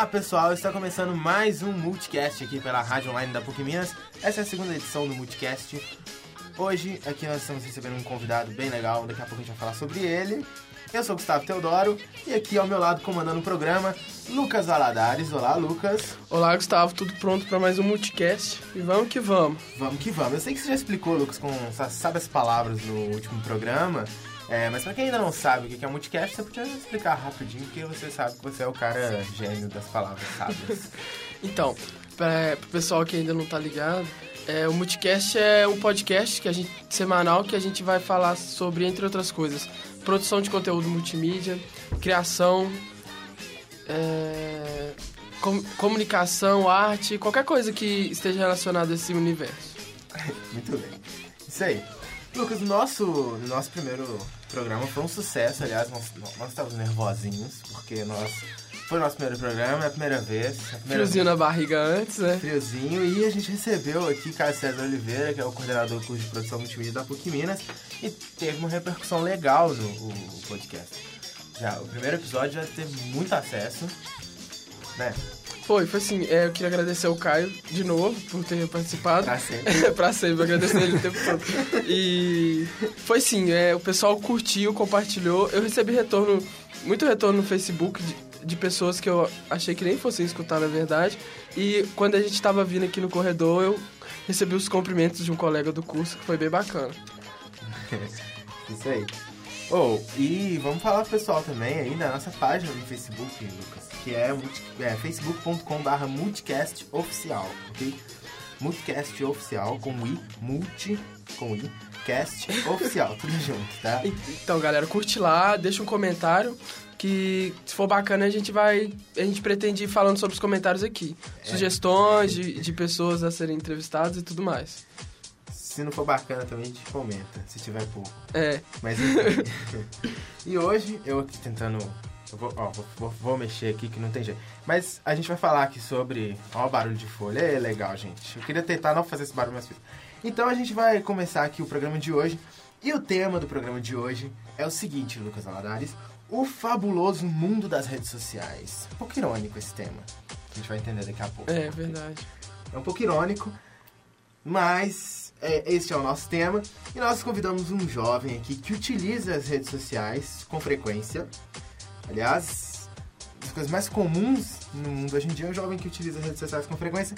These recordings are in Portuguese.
Olá pessoal, está começando mais um Multicast aqui pela Rádio Online da PUC Minas. Essa é a segunda edição do Multicast. Hoje aqui nós estamos recebendo um convidado bem legal, daqui a pouco a gente vai falar sobre ele. Eu sou o Gustavo Teodoro e aqui ao meu lado comandando o programa, Lucas Valadares. Olá, Lucas. Olá, Gustavo. Tudo pronto para mais um Multicast? E vamos que vamos. Vamos que vamos. Eu sei que você já explicou, Lucas, com sabe as palavras no último programa, é, mas pra quem ainda não sabe o que é multicast, você podia explicar rapidinho, porque você sabe que você é o cara gênio das palavras sábias. então, para o pessoal que ainda não tá ligado, é, o Multicast é um podcast que a gente, semanal que a gente vai falar sobre, entre outras coisas, produção de conteúdo multimídia, criação, é, com, comunicação, arte, qualquer coisa que esteja relacionada a esse universo. Muito bem. Isso aí. Lucas, nosso, nosso primeiro programa foi um sucesso, aliás, nós, nós estávamos nervosinhos, porque nós foi o nosso primeiro programa, é a primeira vez. A primeira Friozinho vez. na barriga antes, né? Friozinho. E a gente recebeu aqui Caio César Oliveira, que é o coordenador do curso de produção multimídia da PUC Minas, e teve uma repercussão legal no o podcast. Já, o primeiro episódio já teve muito acesso, né? Foi, foi assim, é, eu queria agradecer ao Caio de novo por ter participado. Pra sempre. pra sempre, agradecer ele o tempo todo. E foi sim, é, o pessoal curtiu, compartilhou. Eu recebi retorno, muito retorno no Facebook de, de pessoas que eu achei que nem fossem escutar na verdade. E quando a gente estava vindo aqui no corredor, eu recebi os cumprimentos de um colega do curso, que foi bem bacana. Isso aí. Oh, e vamos falar pro pessoal também aí da nossa página no Facebook, Lucas, que é, é facebook.com.br multicastoficial, ok? Multicast oficial, com i, multi, com i, cast oficial, tudo junto, tá? Então, galera, curte lá, deixa um comentário que se for bacana a gente vai, a gente pretende ir falando sobre os comentários aqui. É. Sugestões de, de pessoas a serem entrevistadas e tudo mais. Se não for bacana também a gente comenta, se tiver pouco. É. Mas enfim. e hoje eu aqui tentando. Eu vou, ó, vou, vou, mexer aqui que não tem jeito. Mas a gente vai falar aqui sobre. Ó, o barulho de folha. É legal, gente. Eu queria tentar não fazer esse barulho mais vezes. Então a gente vai começar aqui o programa de hoje. E o tema do programa de hoje é o seguinte, Lucas Aladares. O fabuloso mundo das redes sociais. Um pouco irônico esse tema. A gente vai entender daqui a pouco. É, verdade. É um pouco irônico, mas é, esse é o nosso tema. E nós convidamos um jovem aqui que utiliza as redes sociais com frequência. Aliás, as coisas mais comuns no mundo hoje em dia é um jovem que utiliza as redes sociais com frequência.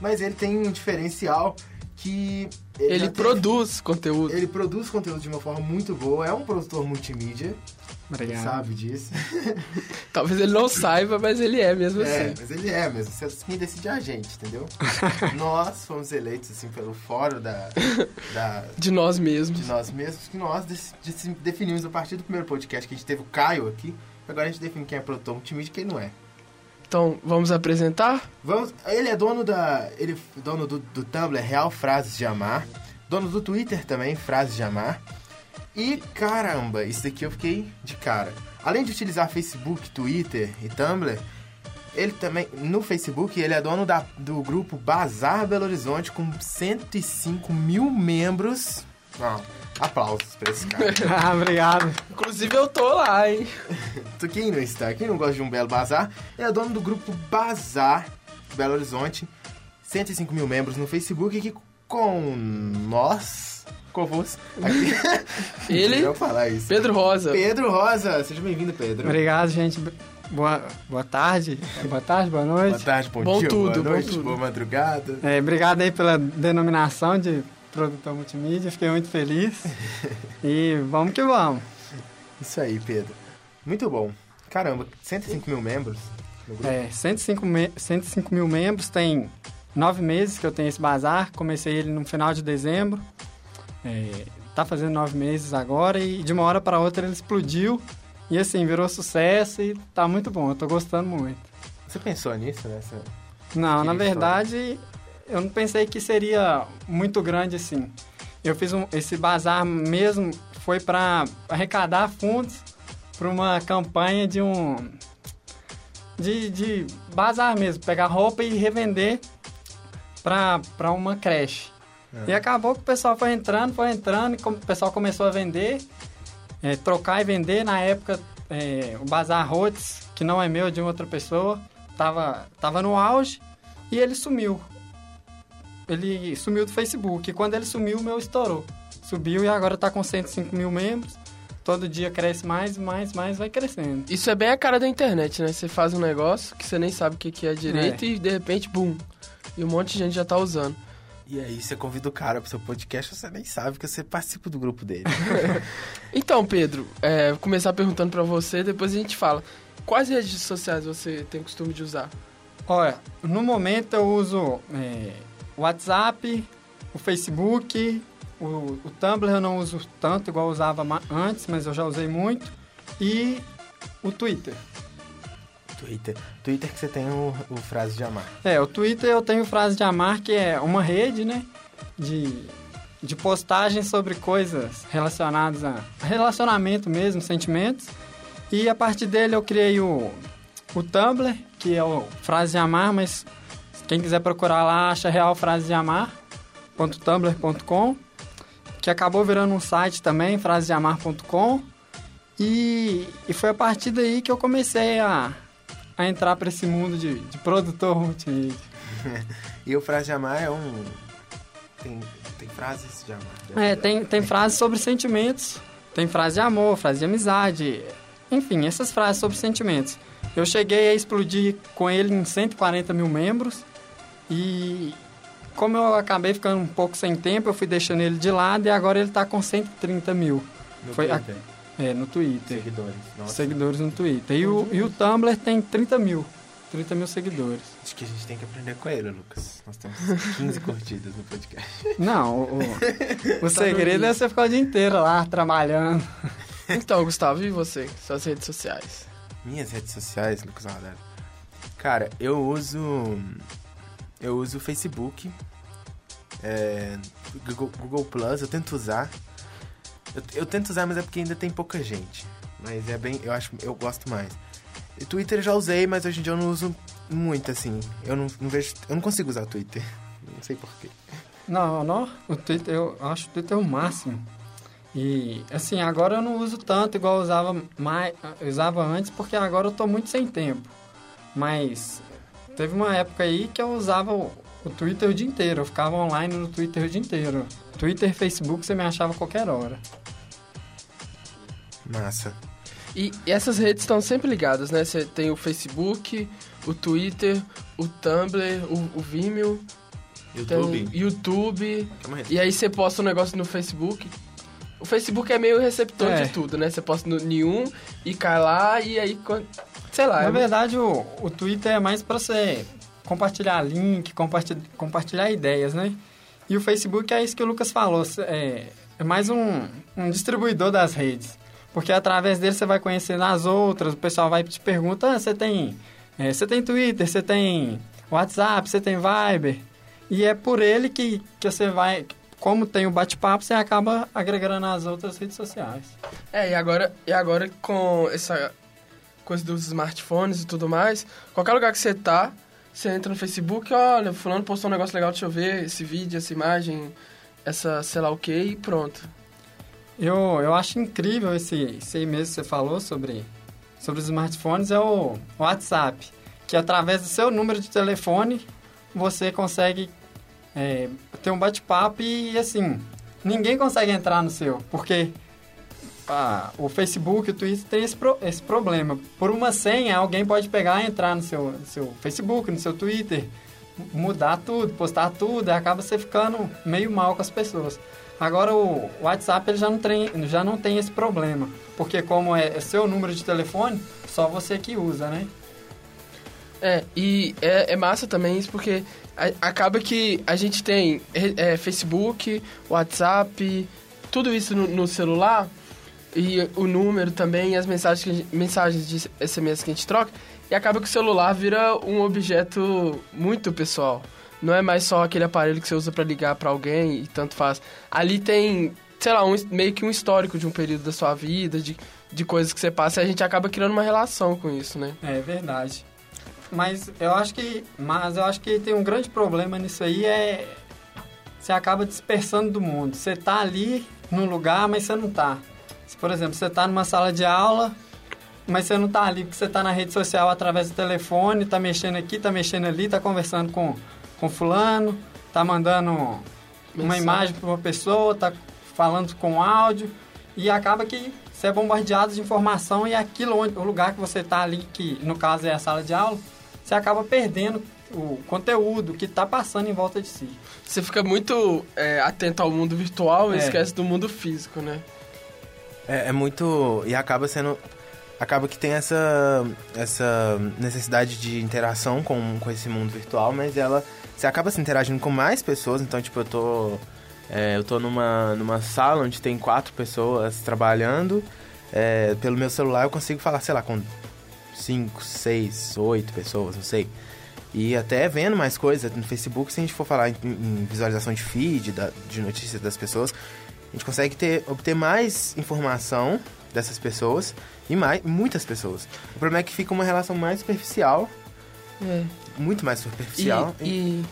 Mas ele tem um diferencial que... Ele, ele produz teve, conteúdo. Ele produz conteúdo de uma forma muito boa. É um produtor multimídia. Obrigado. Sabe disso. Talvez ele não saiba, mas ele é mesmo é, assim. mas ele é mesmo. Quem decide é a gente, entendeu? nós fomos eleitos, assim, pelo fórum da, da... De nós mesmos. De nós mesmos, que nós definimos a partir do primeiro podcast que a gente teve o Caio aqui. Agora a gente define quem é produtor multimídia e quem não é. Então, vamos apresentar? Vamos. Ele é dono da. Ele é dono do, do Tumblr Real Frases de Amar. Dono do Twitter também, Frases de Amar. E caramba, isso daqui eu fiquei de cara. Além de utilizar Facebook, Twitter e Tumblr, ele também, no Facebook, ele é dono da, do grupo Bazar Belo Horizonte com 105 mil membros. Não, aplausos pra esse cara. ah, obrigado. Inclusive eu tô lá, hein? quem não está, quem não gosta de um belo bazar, ele é dono do grupo Bazar Belo Horizonte. 105 mil membros no Facebook que com nós Covos. Ele? Eu falar isso. Pedro Rosa. Pedro Rosa, seja bem-vindo, Pedro. Obrigado, gente. Boa, boa tarde. Boa tarde, boa noite. Boa tarde, bom, bom dia, tudo, boa noite, bom boa madrugada. É, obrigado aí pela denominação de produtor multimídia, fiquei muito feliz. e vamos que vamos. Isso aí, Pedro. Muito bom. Caramba, 105 mil membros? É, 105, me 105 mil membros, tem nove meses que eu tenho esse bazar. Comecei ele no final de dezembro. É, tá fazendo nove meses agora e de uma hora para outra ele explodiu. E assim, virou sucesso e tá muito bom. Eu tô gostando muito. Você pensou nisso, nessa? Não, na verdade, eu não pensei que seria muito grande assim. Eu fiz um, esse bazar mesmo, foi para arrecadar fundos para uma campanha de um. De, de bazar mesmo, pegar roupa e revender para uma creche. É. E acabou que o pessoal foi entrando, foi entrando, e o pessoal começou a vender, é, trocar e vender. Na época, é, o Bazar Rhodes, que não é meu, é de outra pessoa, tava, tava no auge e ele sumiu. Ele sumiu do Facebook. E quando ele sumiu, o meu estourou. Subiu e agora tá com 105 mil membros. Todo dia cresce mais, mais, mais, vai crescendo. Isso é bem a cara da internet, né? Você faz um negócio que você nem sabe o que que é direito É. e de repente, bum. E um monte de gente já tá usando. E aí você convida o cara pro seu podcast, você nem sabe que você participa do grupo dele. Então, Pedro, é, vou começar perguntando pra você, depois a gente fala. Quais redes sociais você tem costume de usar? Olha, no momento eu uso é, o WhatsApp, o Facebook, o, o Tumblr eu não uso tanto igual eu usava antes, mas eu já usei muito. E o Twitter. Twitter. Twitter que você tem o, o frase de amar. É, o Twitter eu tenho frase de amar, que é uma rede, né? De, de postagens sobre coisas relacionadas a relacionamento mesmo, sentimentos. E a partir dele eu criei o, o Tumblr, que é o Frase de Amar, mas quem quiser procurar lá, acha real frase de amar.tumblr.com, que acabou virando um site também, frasedeamar.com. E, e foi a partir daí que eu comecei a, a entrar para esse mundo de, de produtor multimídia. E o frase de amar é um. Tem, tem frases de amar. É, tem, tem frases sobre sentimentos, tem frase de amor, frase de amizade, enfim, essas frases sobre sentimentos. Eu cheguei a explodir com ele em 140 mil membros e como eu acabei ficando um pouco sem tempo, eu fui deixando ele de lado e agora ele tá com 130 mil No foi a- Twitter. é, no Twitter. Seguidores. Nossa. Seguidores no Twitter. E o, e o Tumblr tem 30 mil. 30 mil seguidores. Acho que a gente tem que aprender com ele, Lucas. Nós temos 15 curtidas no podcast. Não, o, o, o segredo é você ficar o dia inteiro lá trabalhando. Então, Gustavo, e você? Suas redes sociais? Minhas redes sociais, Lucas Radar. Cara, eu uso. Eu uso o Facebook. é, Google, Google Plus, eu tento usar. Eu, eu tento usar, mas é porque ainda tem pouca gente. Mas é bem. Eu acho. Eu gosto mais. E Twitter eu já usei, mas hoje em dia eu não uso muito, assim. Eu não, não vejo. Eu não consigo usar o Twitter. Não sei porquê. Não, não, o Twitter, eu acho o Twitter o máximo. E, assim, agora eu não uso tanto igual eu usava, mais, eu usava antes, porque agora eu tô muito sem tempo. Mas teve uma época aí que eu usava o, o Twitter o dia inteiro, eu ficava online no Twitter o dia inteiro. Twitter e Facebook você me achava a qualquer hora. Massa. E, e essas redes estão sempre ligadas, né? Você tem o Facebook, o Twitter, o Tumblr, o, o Vimeo, YouTube. tem YouTube. E aí você posta um negócio no Facebook. O Facebook é meio receptor É. de tudo, né? Você posta no nenhum e cai lá e aí... Sei lá. Na verdade, o, o Twitter é mais para você compartilhar link, compartilhar, compartilhar ideias, né? E o Facebook é isso que o Lucas falou, é, é mais um, um distribuidor das redes. Porque através dele você vai conhecendo as outras, o pessoal vai te perguntar, ah, você tem, é, você tem Twitter, você tem WhatsApp, você tem Viber. E é por ele que, que você vai, como tem o bate-papo, você acaba agregando as outras redes sociais. É, e agora, e agora com essa coisa dos smartphones e tudo mais, qualquer lugar que você tá, você entra no Facebook, olha, fulano postou um negócio legal, deixa eu ver esse vídeo, essa imagem, essa sei lá o que, e pronto. Eu, eu acho incrível esse, esse mesmo que você falou sobre, sobre os smartphones, é o WhatsApp. Que através do seu número de telefone, você consegue é, ter um bate-papo e, assim, ninguém consegue entrar no seu. Porque o Facebook, o Twitter tem esse, pro- esse problema. Por uma senha, alguém pode pegar e entrar no seu, seu Facebook, no seu Twitter, mudar tudo, postar tudo, e acaba você ficando meio mal com as pessoas. Agora o WhatsApp ele já não tem, já não tem esse problema, porque como é, é seu número de telefone, só você que usa, né? É, e é, é massa também isso porque a- acaba que a gente tem é, Facebook, WhatsApp, tudo isso no, no celular e o número também, e as mensagens, que gente- mensagens de SMS que a gente troca, e acaba que o celular vira um objeto muito pessoal. Não é mais só aquele aparelho que você usa pra ligar pra alguém e tanto faz. Ali tem, sei lá, um, meio que um histórico de um período da sua vida, de, de coisas que você passa, e a gente acaba criando uma relação com isso, né? É verdade. Mas eu acho que, mas eu acho que tem um grande problema nisso aí é você acaba dispersando do mundo. Você tá ali num lugar, mas você não tá. Por exemplo, você tá numa sala de aula mas você não tá ali porque você tá na rede social através do telefone, tá mexendo aqui, tá mexendo ali, tá conversando com, com fulano, tá mandando uma Mensagem. imagem para uma pessoa, tá falando com áudio e acaba que você é bombardeado de informação e aquilo onde, o lugar que você tá ali, que no caso é a sala de aula, você acaba perdendo o conteúdo que tá passando em volta de si. Você fica muito é, atento ao mundo virtual e É. esquece do mundo físico, né? É, é muito. E acaba sendo. Acaba que tem essa, essa necessidade de interação com, com esse mundo virtual, mas ela. Você acaba se interagindo com mais pessoas, então, tipo, eu tô. é, eu tô numa, numa sala onde tem quatro pessoas trabalhando. é, pelo meu celular eu consigo falar, sei lá, com cinco, seis, oito pessoas, não sei. E até vendo mais coisas no Facebook, se a gente for falar em, em visualização de feed, da- de notícias das pessoas, a gente consegue ter, obter mais informação dessas pessoas e mais, muitas pessoas. O problema é que fica uma relação mais superficial, É. muito mais superficial. E, e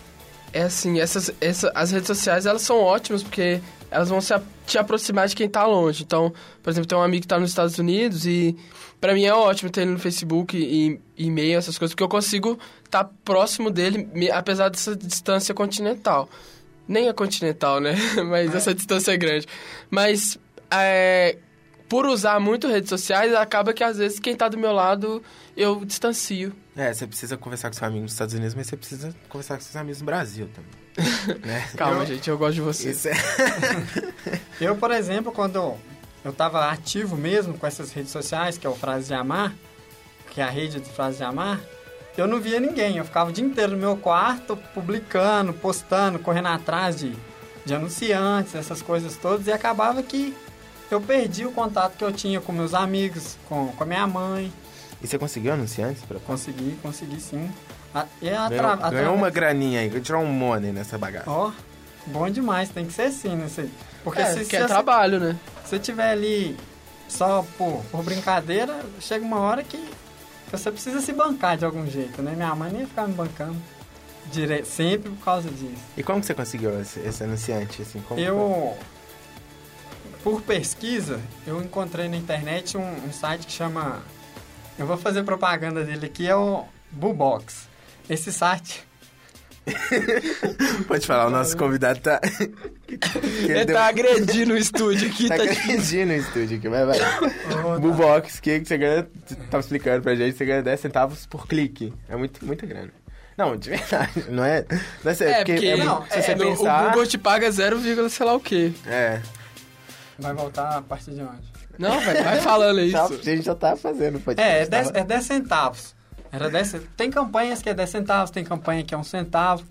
é assim, essas, essa, as redes sociais elas são ótimas porque elas vão se te aproximar de quem tá longe. Então, por exemplo, tem um amigo que tá nos Estados Unidos e pra mim é ótimo ter ele no Facebook e e-mail, essas coisas, porque eu consigo estar próximo dele, apesar dessa distância continental. Nem é continental, né? Mas essa distância é grande. Mas é, por usar muito redes sociais, acaba que às vezes quem tá do meu lado eu distancio. É, você precisa conversar com seu amigo nos Estados Unidos, mas você precisa conversar com seus amigos no Brasil também. né? Calma, Eu- gente, eu gosto de você. Isso é... Eu, por exemplo, quando eu estava ativo mesmo com essas redes sociais, que é o Frase de Amar, que é a rede de Frase de Amar, eu não via ninguém. Eu ficava o dia inteiro no meu quarto, publicando, postando, correndo atrás de, de anunciantes, essas coisas todas, e acabava que eu perdi o contato que eu tinha com meus amigos, com, com a minha mãe. E você conseguiu anunciantes? Pra... Consegui, consegui sim. A, e atra- Ganhou, atra- ganhou uma graninha aí, tirar um money nessa bagaça. Ó, bom demais, tem que ser assim, né? Cê- Porque É, se, que se é você- trabalho, né? você tiver ali só por, por brincadeira, chega uma hora que você precisa se bancar de algum jeito, né? Minha mãe nem ia ficar me bancando dire... sempre por causa disso. E como que você conseguiu esse, esse anunciante? Assim, como Eu, por pesquisa, eu encontrei na internet um, um site que chama... Eu vou fazer propaganda dele aqui, é o Bubox. Esse site... Pode falar, o nosso convidado tá... Ele tá agredindo o estúdio aqui, Tá tá, agredindo o estúdio aqui, vai, vai. Ô, Bubox, que que você ganha, tava explicando pra gente, você ganha 10 centavos por clique. É muito, muita grana. Não, de verdade, não é... Não é, sério, É, porque é, não, se você é, pensar... o Google te paga 0, sei lá o quê. É, Vai voltar a partir de onde? Não, velho, vai falando isso. a gente já tá fazendo podcast. É, é 10, tava- é 10 centavos. Era 10, ce- tem campanhas que é 10 centavos, tem campanha que é um centavo.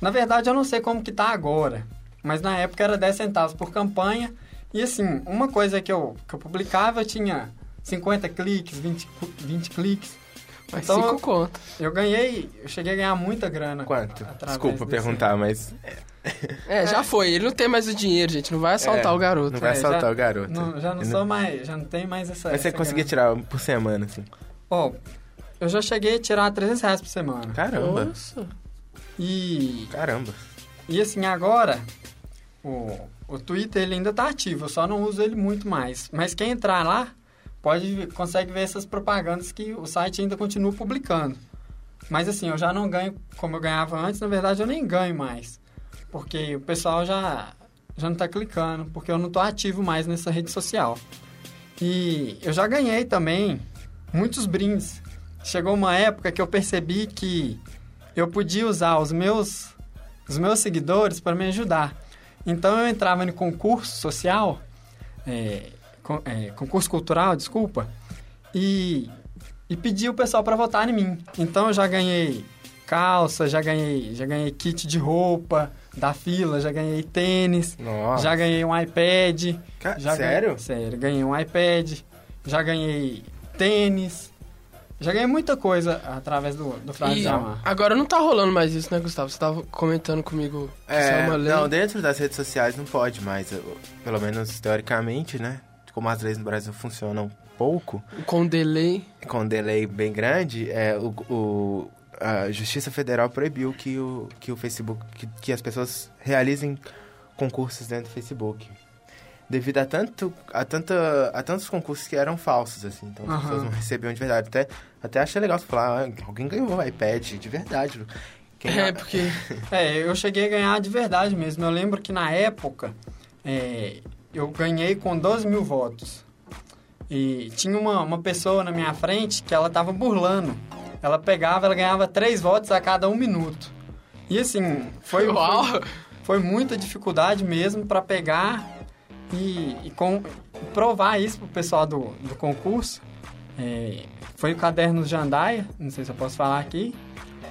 Na verdade, eu não sei como que tá agora. Mas na época era 10 centavos por campanha. E assim, uma coisa que eu, que eu publicava, eu tinha 50 cliques, 20, cu- 20 cliques. Mas Então, cinco conto. Eu ganhei, eu cheguei a ganhar muita grana. Quanto? Desculpa desse- perguntar, mas... É, já foi. Ele não tem mais o dinheiro, gente. Não vai assaltar É, o garoto. Não vai É, assaltar já- o garoto. Não, já não sou mais, já não tenho mais essa. Mas você essa conseguia grana. tirar por semana, assim. Ó, eu já cheguei a tirar 300 reais por semana. Caramba, Nossa. E caramba. E assim, agora, o, o Twitter ele ainda tá ativo, eu só não uso ele muito mais. Mas quem entrar lá, pode consegue ver essas propagandas que o site ainda continua publicando. Mas assim, eu já não ganho como eu ganhava antes, na verdade eu nem ganho mais. Porque o pessoal já, já não tá clicando, porque eu não tô ativo mais nessa rede social. E eu já ganhei também muitos brindes. Chegou uma época que eu percebi que eu podia usar os meus os meus seguidores para me ajudar. Então eu entrava no concurso social, é, con- é, concurso cultural, desculpa, e, e pedia o pessoal para votar em mim. Então eu já ganhei calça, já ganhei, já ganhei kit de roupa da fila, já ganhei tênis, Nossa. já ganhei um iPad. Ca- Sério? Ganhei, sério, ganhei um iPad, já ganhei tênis, já ganhei muita coisa através do, do Frase E Amar. agora não tá rolando mais isso, né, Gustavo? Você tava comentando comigo é É, uma lei. não, dentro das redes sociais não pode mais, pelo menos teoricamente, né? Como as leis no Brasil funcionam pouco, Com delay. com um delay bem grande, é, o, o- a Justiça Federal proibiu que o, que o Facebook, que, que as pessoas realizem concursos dentro do Facebook. Devido a, tanto, a, tanta, a tantos concursos que eram falsos, assim. Então as pessoas não recebiam de verdade. Até, até achei legal você falar, ah, alguém ganhou o iPad de verdade. Quem É, porque É, eu cheguei a ganhar de verdade mesmo. Eu lembro que na época é, eu ganhei com 12 mil votos. E tinha uma, uma pessoa na minha frente que ela tava burlando. Ela pegava, ela ganhava três votos a cada um minuto. E assim, foi, Uau! foi, foi muita dificuldade mesmo para pegar e, e com- provar isso pro pessoal do, do concurso. É, foi o caderno de Jandaia, não sei se eu posso falar aqui.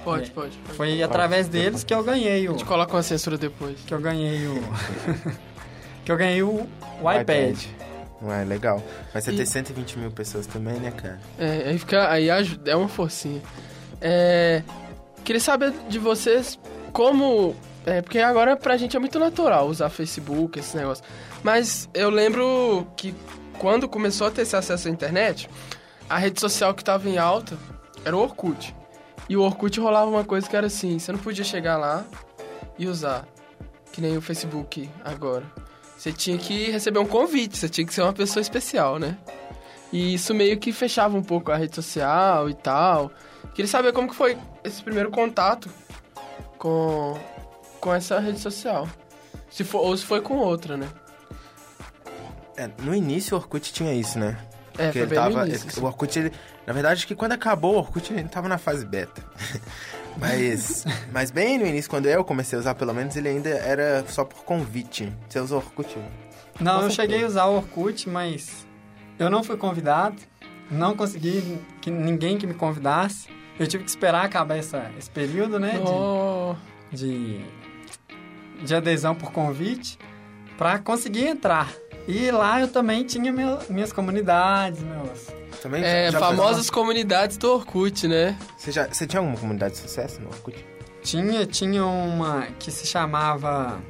Pode, É. pode. pode. Foi através deles que eu ganhei A o, gente coloca uma censura depois. que eu ganhei o. que eu ganhei o, o iPad. Não é legal. Mas você E- ter 120 mil pessoas também, né, cara? É, aí fica. Aí ajuda, é uma forcinha. É, queria saber de vocês como. É, porque agora pra gente é muito natural usar Facebook, esse negócio. Mas eu lembro que quando começou a ter esse acesso à internet, a rede social que tava em alta era o Orkut. E o Orkut rolava uma coisa que era assim, você não podia chegar lá e usar. Que nem o Facebook agora. Você tinha que receber um convite, você tinha que ser uma pessoa especial, né? E isso meio que fechava um pouco a rede social e tal. Queria saber como que foi esse primeiro contato com, com essa rede social. Se for, ou se foi com outra, né? É, no início o Orkut tinha isso, né? É, Porque foi ele bem tava. no início. esse- assim. o Orkut, ele, na verdade, que quando acabou o Orkut, ele tava na fase beta. mas, mas bem no início, quando eu comecei a usar, pelo menos, ele ainda era só por convite. Você usou Orkut? Não, Com eu cheguei a usar o Orkut, mas eu não fui convidado. Não consegui que ninguém que me convidasse. Eu tive que esperar acabar essa, esse período, né? de- Oh, de, de adesão por convite para conseguir entrar. E lá eu também tinha meu- minhas comunidades, meus. Também? é, Já- famosas comunidades do Orkut, né? Você, já, você tinha alguma comunidade de sucesso no Orkut? Tinha, tinha uma que se chamava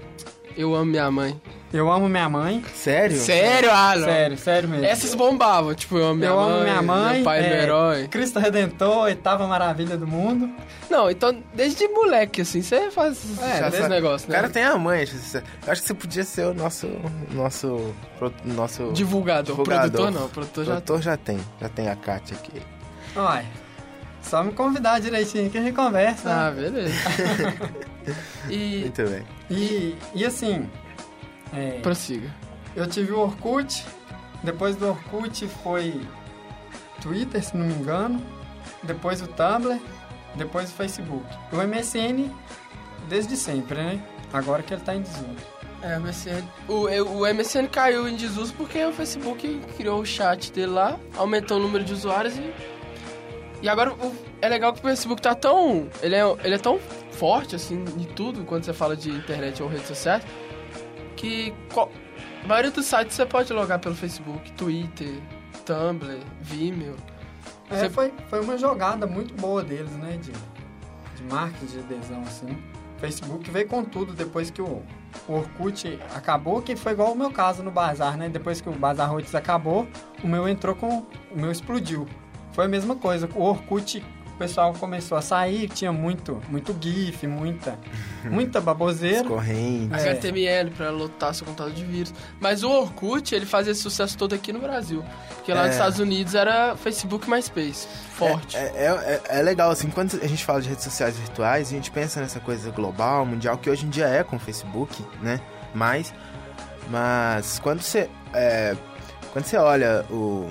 Eu amo minha mãe. Eu Amo Minha Mãe. Sério? Sério, Alan? Sério, sério mesmo. Essas bombavam, tipo, eu amo minha eu mãe. amo minha mãe. Meu pai é meu herói. Cristo Redentor, oitava maravilha do mundo. Não, então, desde moleque, assim, você faz É, já esse negócio, O né? cara tem a mãe. acho que- Eu acho que você podia ser o nosso. Nosso. pro- nosso Divulgador. Divulgador. Produtor não, produtor já Doutor já tem. Já tem a Kátia aqui. Olha, só me convidar direitinho que a gente conversa. Ah, beleza. e Muito bem. E, e assim, é, prossiga. eu tive o Orkut, depois do Orkut foi Twitter, se não me engano, depois o Tumblr, depois o Facebook. O MSN desde sempre, né? Agora que ele tá em desuso. É, o MSN, o, eu- o MSN caiu em desuso porque o Facebook criou o chat dele lá, aumentou o número de usuários e. E agora o- é legal que o Facebook tá tão. Ele é, ele é tão forte, assim, em tudo, quando você fala de internet ou redes sociais, que qual- a maioria dos sites você pode logar pelo Facebook, Twitter, Tumblr, Vimeo. É, Você- foi, foi uma jogada muito boa deles, né? De, de marketing, de adesão, assim. Facebook veio com tudo depois que o, o Orkut acabou, que foi igual o meu caso no Bazar, né? Depois que o Bazar Roots acabou, o meu entrou com... O meu explodiu. Foi a mesma coisa. O Orkut, o pessoal começou a sair, tinha muito, muito GIF, muita, muita baboseira. Corrente. É. HTML pra lotar seu computador de vírus. Mas o Orkut, ele fazia esse sucesso todo aqui no Brasil. Porque lá É. nos Estados Unidos era Facebook e MySpace. Forte. É, é, é- é legal, assim, quando a gente fala de redes sociais virtuais, a gente pensa nessa coisa global, mundial, que hoje em dia é com o Facebook, né? Mas, mas quando você, é, quando você olha o-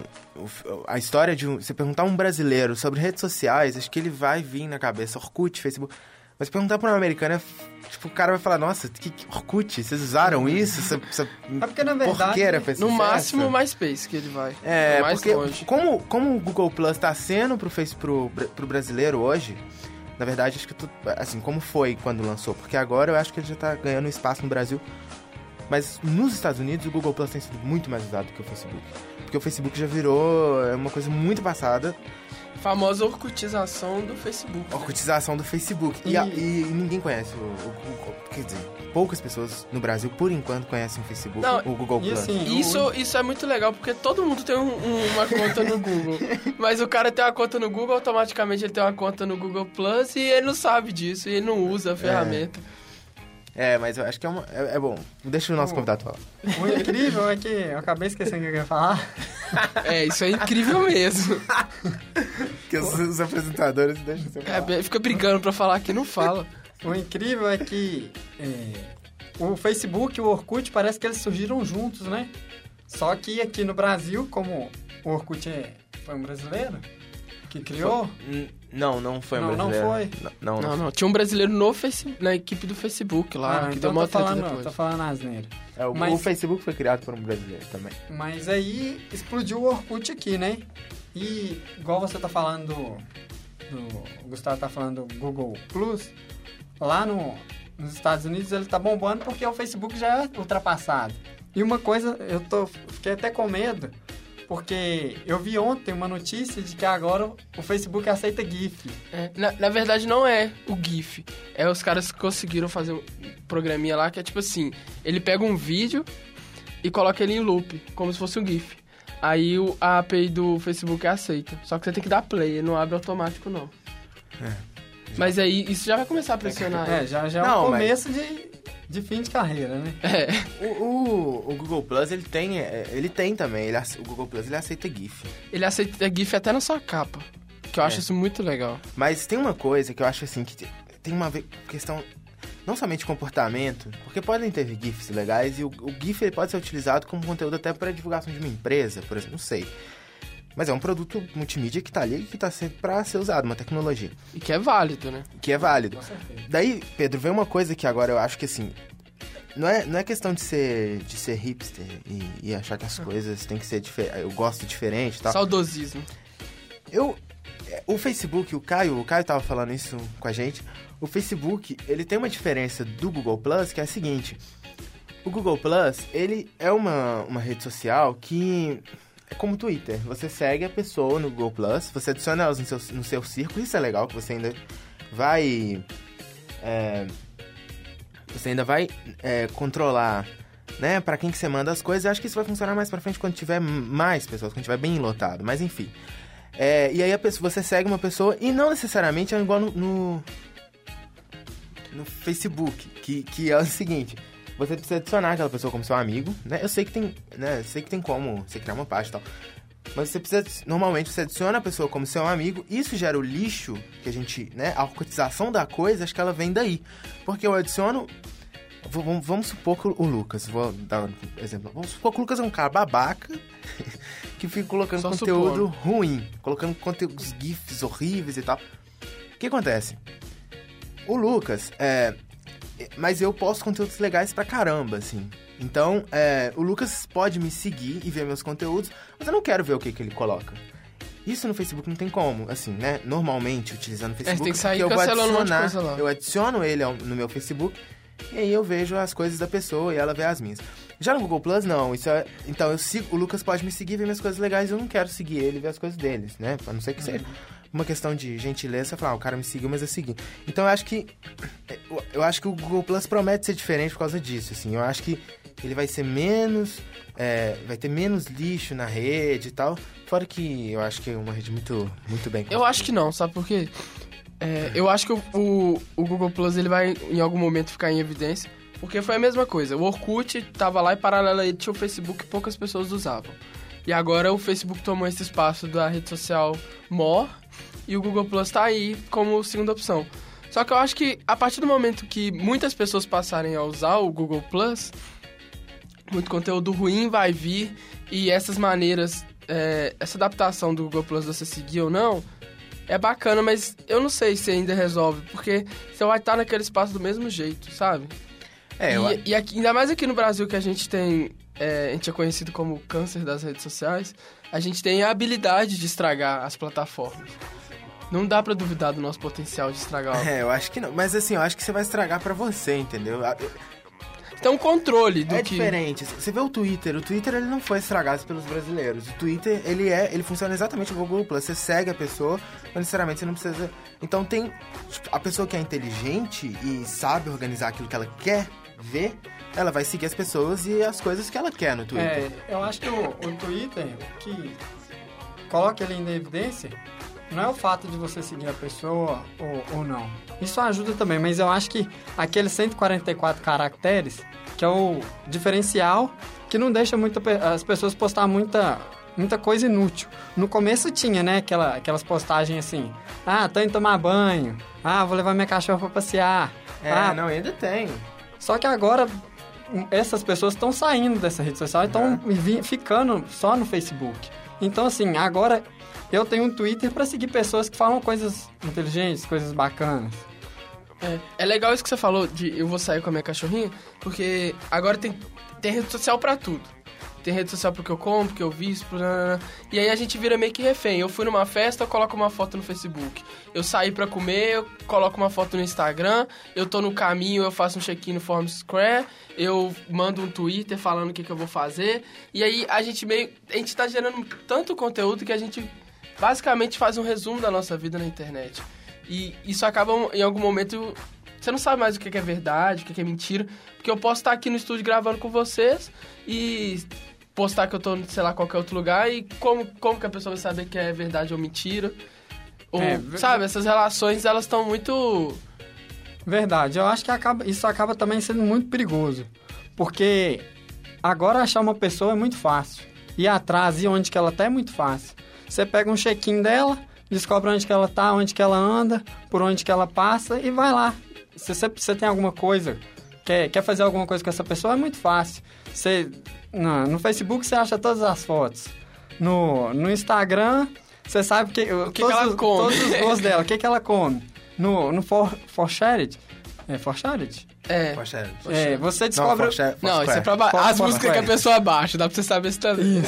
a história de um... Você perguntar a um brasileiro sobre redes sociais, acho que ele vai vir na cabeça Orkut, Facebook... Mas perguntar pra um americano, é, tipo, o cara vai falar, nossa, que, que Orkut, vocês usaram isso? Essa, essa É porque, na verdade, no sucesso?" máximo, MySpace que ele vai. É, mais porque longe. como, como o Google Plus tá sendo pro, face, pro, pro brasileiro hoje, na verdade, acho que tu, assim, como foi quando lançou? Porque agora eu acho que ele já tá ganhando espaço no Brasil. Mas nos Estados Unidos o Google Plus tem sido muito mais usado que o Facebook. Porque o Facebook já virou é uma coisa muito passada, Famosa orkutização do Facebook. a orkutização do Facebook. E, E- a- e ninguém conhece o, o Google. Quer dizer, poucas pessoas no Brasil, por enquanto, conhecem o Facebook, Não, o Google E Plus. assim, Isso, isso é muito legal, porque todo mundo tem um- um- uma conta no Google. Mas o cara tem uma conta no Google, automaticamente ele tem uma conta no Google Plus e ele não sabe disso, e ele não usa a ferramenta. É, mas eu acho que é, uma, é, é bom. Deixa o nosso O- convidado falar. O incrível é que eu acabei esquecendo o que eu ia falar. É, isso é incrível mesmo. Que os, os apresentadores deixam você falar. É, fica brigando pra falar que não fala. O incrível é que é, o Facebook e o Orkut parece que eles surgiram juntos, né? Só que aqui no Brasil, como o Orkut é, foi um brasileiro que criou, Hum, Não, não foi um Não, não brasileiro. foi. Não, não. Não, não. Tinha um brasileiro no face... na equipe do Facebook lá, ah, que então deu uma tô treta falando, depois. tô falando asneira. É, o, Mas- o Facebook foi criado por um brasileiro também. Mas aí explodiu o Orkut aqui, né? E igual você tá falando do, Gustavo tá falando do Google Plus, lá no, nos Estados Unidos ele tá bombando porque o Facebook já é ultrapassado. E uma coisa, eu tô fiquei até com medo, porque eu vi ontem uma notícia de que agora o Facebook aceita GIF. É, na, na verdade, não é o GIF. É os caras que conseguiram fazer um programinha lá que é tipo assim: ele pega um vídeo e coloca ele em loop, como se fosse um GIF. Aí o, a API do Facebook aceita. Só que você tem que dar play, ele não abre automático, não. Mas aí isso já vai começar a pressionar. É, já, já é o mas- começo de, de fim de carreira, né? É. O, o, o Google Plus, ele tem, é, ele tem também. Ele, o Google Plus, ele aceita GIF. Ele aceita GIF até na sua capa. Que eu acho É. isso muito legal. Mas tem uma coisa que eu acho assim, que te- tem uma questão não somente de comportamento, porque podem ter GIFs legais e o, o GIF ele pode ser utilizado como conteúdo até para divulgação de uma empresa, por exemplo, não sei. Mas é um produto multimídia que tá ali e que tá sempre para ser usado, uma tecnologia, E que é válido, né? que é válido. Daí, Pedro, vem uma coisa que agora eu acho que assim. Não é, não é questão de ser, de ser hipster e, e achar que as coisas têm que ser diferentes. Eu gosto diferente e tal. Saudosismo. Eu. é, O Facebook, o Caio, o Caio tava falando isso com a gente. O Facebook, ele tem uma diferença do Google Plus que é a seguinte. O Google Plus, ele é uma, uma rede social que como Twitter. Você segue a pessoa no Google Plus, você adiciona elas no seu, no seu círculo, isso é legal, que você ainda vai. é, você ainda vai é, controlar, né, para quem que você manda as coisas. Eu acho que isso vai funcionar mais pra frente quando tiver mais pessoas, quando tiver bem lotado. Mas enfim. É, e aí a pessoa, você segue uma pessoa e não necessariamente é igual no, no, no Facebook, que, que é o seguinte. Você precisa adicionar aquela pessoa como seu amigo, né? Eu sei que tem, né? Eu sei que tem como você criar uma página e tal. Mas você precisa, normalmente, você adiciona a pessoa como seu amigo, isso gera o lixo que a gente, né? A cotização da coisa, acho que ela vem daí. Porque eu adiciono. vamos supor que o Lucas, vou dar um exemplo. Vamos supor que o Lucas é um cara babaca que fica colocando Só conteúdo ruim, colocando conteúdos GIFs horríveis e tal. O que acontece? O Lucas, é. Mas eu posto conteúdos legais pra caramba, assim. Então, é, o Lucas pode me seguir e ver meus conteúdos, mas eu não quero ver o que, que ele coloca. Isso no Facebook não tem como, assim, né? Normalmente, utilizando o Facebook, tem que sair eu vou um adicionar, lá. eu adiciono ele ao- no meu Facebook e aí eu vejo as coisas da pessoa e ela vê as minhas. Já no Google Plus, não. Isso é, então, eu sigo, o Lucas pode me seguir e ver minhas coisas legais, eu não quero seguir ele e ver as coisas deles, né? A não ser que seja uma questão de gentileza, falar, ah, o cara me seguiu, mas eu segui. Então eu acho que. Eu, acho que o Google Plus promete ser diferente por causa disso, assim. Eu acho que ele vai ser menos. é, vai ter menos lixo na rede e tal. Fora que eu acho que é uma rede muito, muito bem. Eu acho que não, sabe por quê? É, eu acho que o, o, o Google Plus ele vai em algum momento ficar em evidência, porque foi a mesma coisa. O Orkut tava lá e paralelo a tinha o Facebook que poucas pessoas usavam. E agora o Facebook tomou esse espaço da rede social More e o Google Plus tá aí como segunda opção. Só que eu acho que a partir do momento que muitas pessoas passarem a usar o Google Plus, muito conteúdo ruim vai vir e essas maneiras, é, essa adaptação do Google Plus você seguir ou não, é bacana, mas eu não sei se ainda resolve, porque você vai estar naquele espaço do mesmo jeito, sabe? É, eu, e, e aqui- ainda mais aqui no Brasil que a gente tem, é, a gente é conhecido como o câncer das redes sociais, a gente tem a habilidade de estragar as plataformas. Não dá pra duvidar do nosso potencial de estragar. algo. é, eu acho que não. Mas assim, eu acho que você vai estragar pra você, entendeu? A- Tem um controle do É que... diferente. Você vê o Twitter, o Twitter ele não foi estragado pelos brasileiros. O Twitter, ele é, ele funciona exatamente como o Google Plus. Você segue a pessoa, mas necessariamente você não precisa. Então tem tipo, a pessoa que é inteligente e sabe organizar aquilo que ela quer ver, ela vai seguir as pessoas e as coisas que ela quer no Twitter. É, eu acho que o, o Twitter, que coloca ele em evidência, não é o fato de você seguir a pessoa ou, ou não. Isso ajuda também, mas eu acho que aqueles 144 caracteres, que é o diferencial, que não deixa muito as pessoas postar muita, muita coisa inútil. No começo tinha, né, aquela, aquelas postagens assim, ah, tô indo tomar banho, ah, vou levar minha cachorra pra passear. É, ah, não, ainda tem. Só que agora essas pessoas estão saindo dessa rede social e estão É. ficando só no Facebook. Então, assim, agora eu tenho um Twitter para seguir pessoas que falam coisas inteligentes, coisas bacanas. É, é legal isso que você falou de eu vou sair com a minha cachorrinha, porque agora tem, tem rede social pra tudo. Tem rede social pro que eu compro, pro que eu visto, pro... E aí a gente vira meio que refém. Eu fui numa festa, eu coloco uma foto no Facebook. Eu saí pra comer, eu coloco uma foto no Instagram. Eu tô no caminho, eu faço um check-in no Form Square. Eu mando um Twitter falando o que, que eu vou fazer. E aí a gente meio... A gente tá gerando tanto conteúdo que a gente basicamente faz um resumo da nossa vida na internet. E isso acaba, em algum momento, você não sabe mais o que é verdade, o que é mentira. Porque eu posso estar aqui no estúdio gravando com vocês e postar que eu tô, sei lá, qualquer outro lugar. E como, como que a pessoa vai saber que é verdade ou mentira? Ou, É, sabe, essas relações, elas estão muito... Verdade, eu acho que acaba, isso acaba também sendo muito perigoso. Porque agora achar uma pessoa é muito fácil. Ir atrás e onde que ela tá é muito fácil. Você pega um check-in dela, descobre onde que ela tá, onde que ela anda, por onde que ela passa e vai lá. Se você, você tem alguma coisa, quer, quer fazer alguma coisa com essa pessoa, é muito fácil. Você, no, no Facebook você acha todas as fotos. No, no Instagram, você sabe que, o que que ela come. todos os gostos dela, o que, que ela come. No, no For, for Shared, é For Shared? É. Poxa, É, você Não, descobre... Forshare- Não, isso é pra baixo. For- As músicas que a pessoa baixa, dá pra você saber se tá lendo.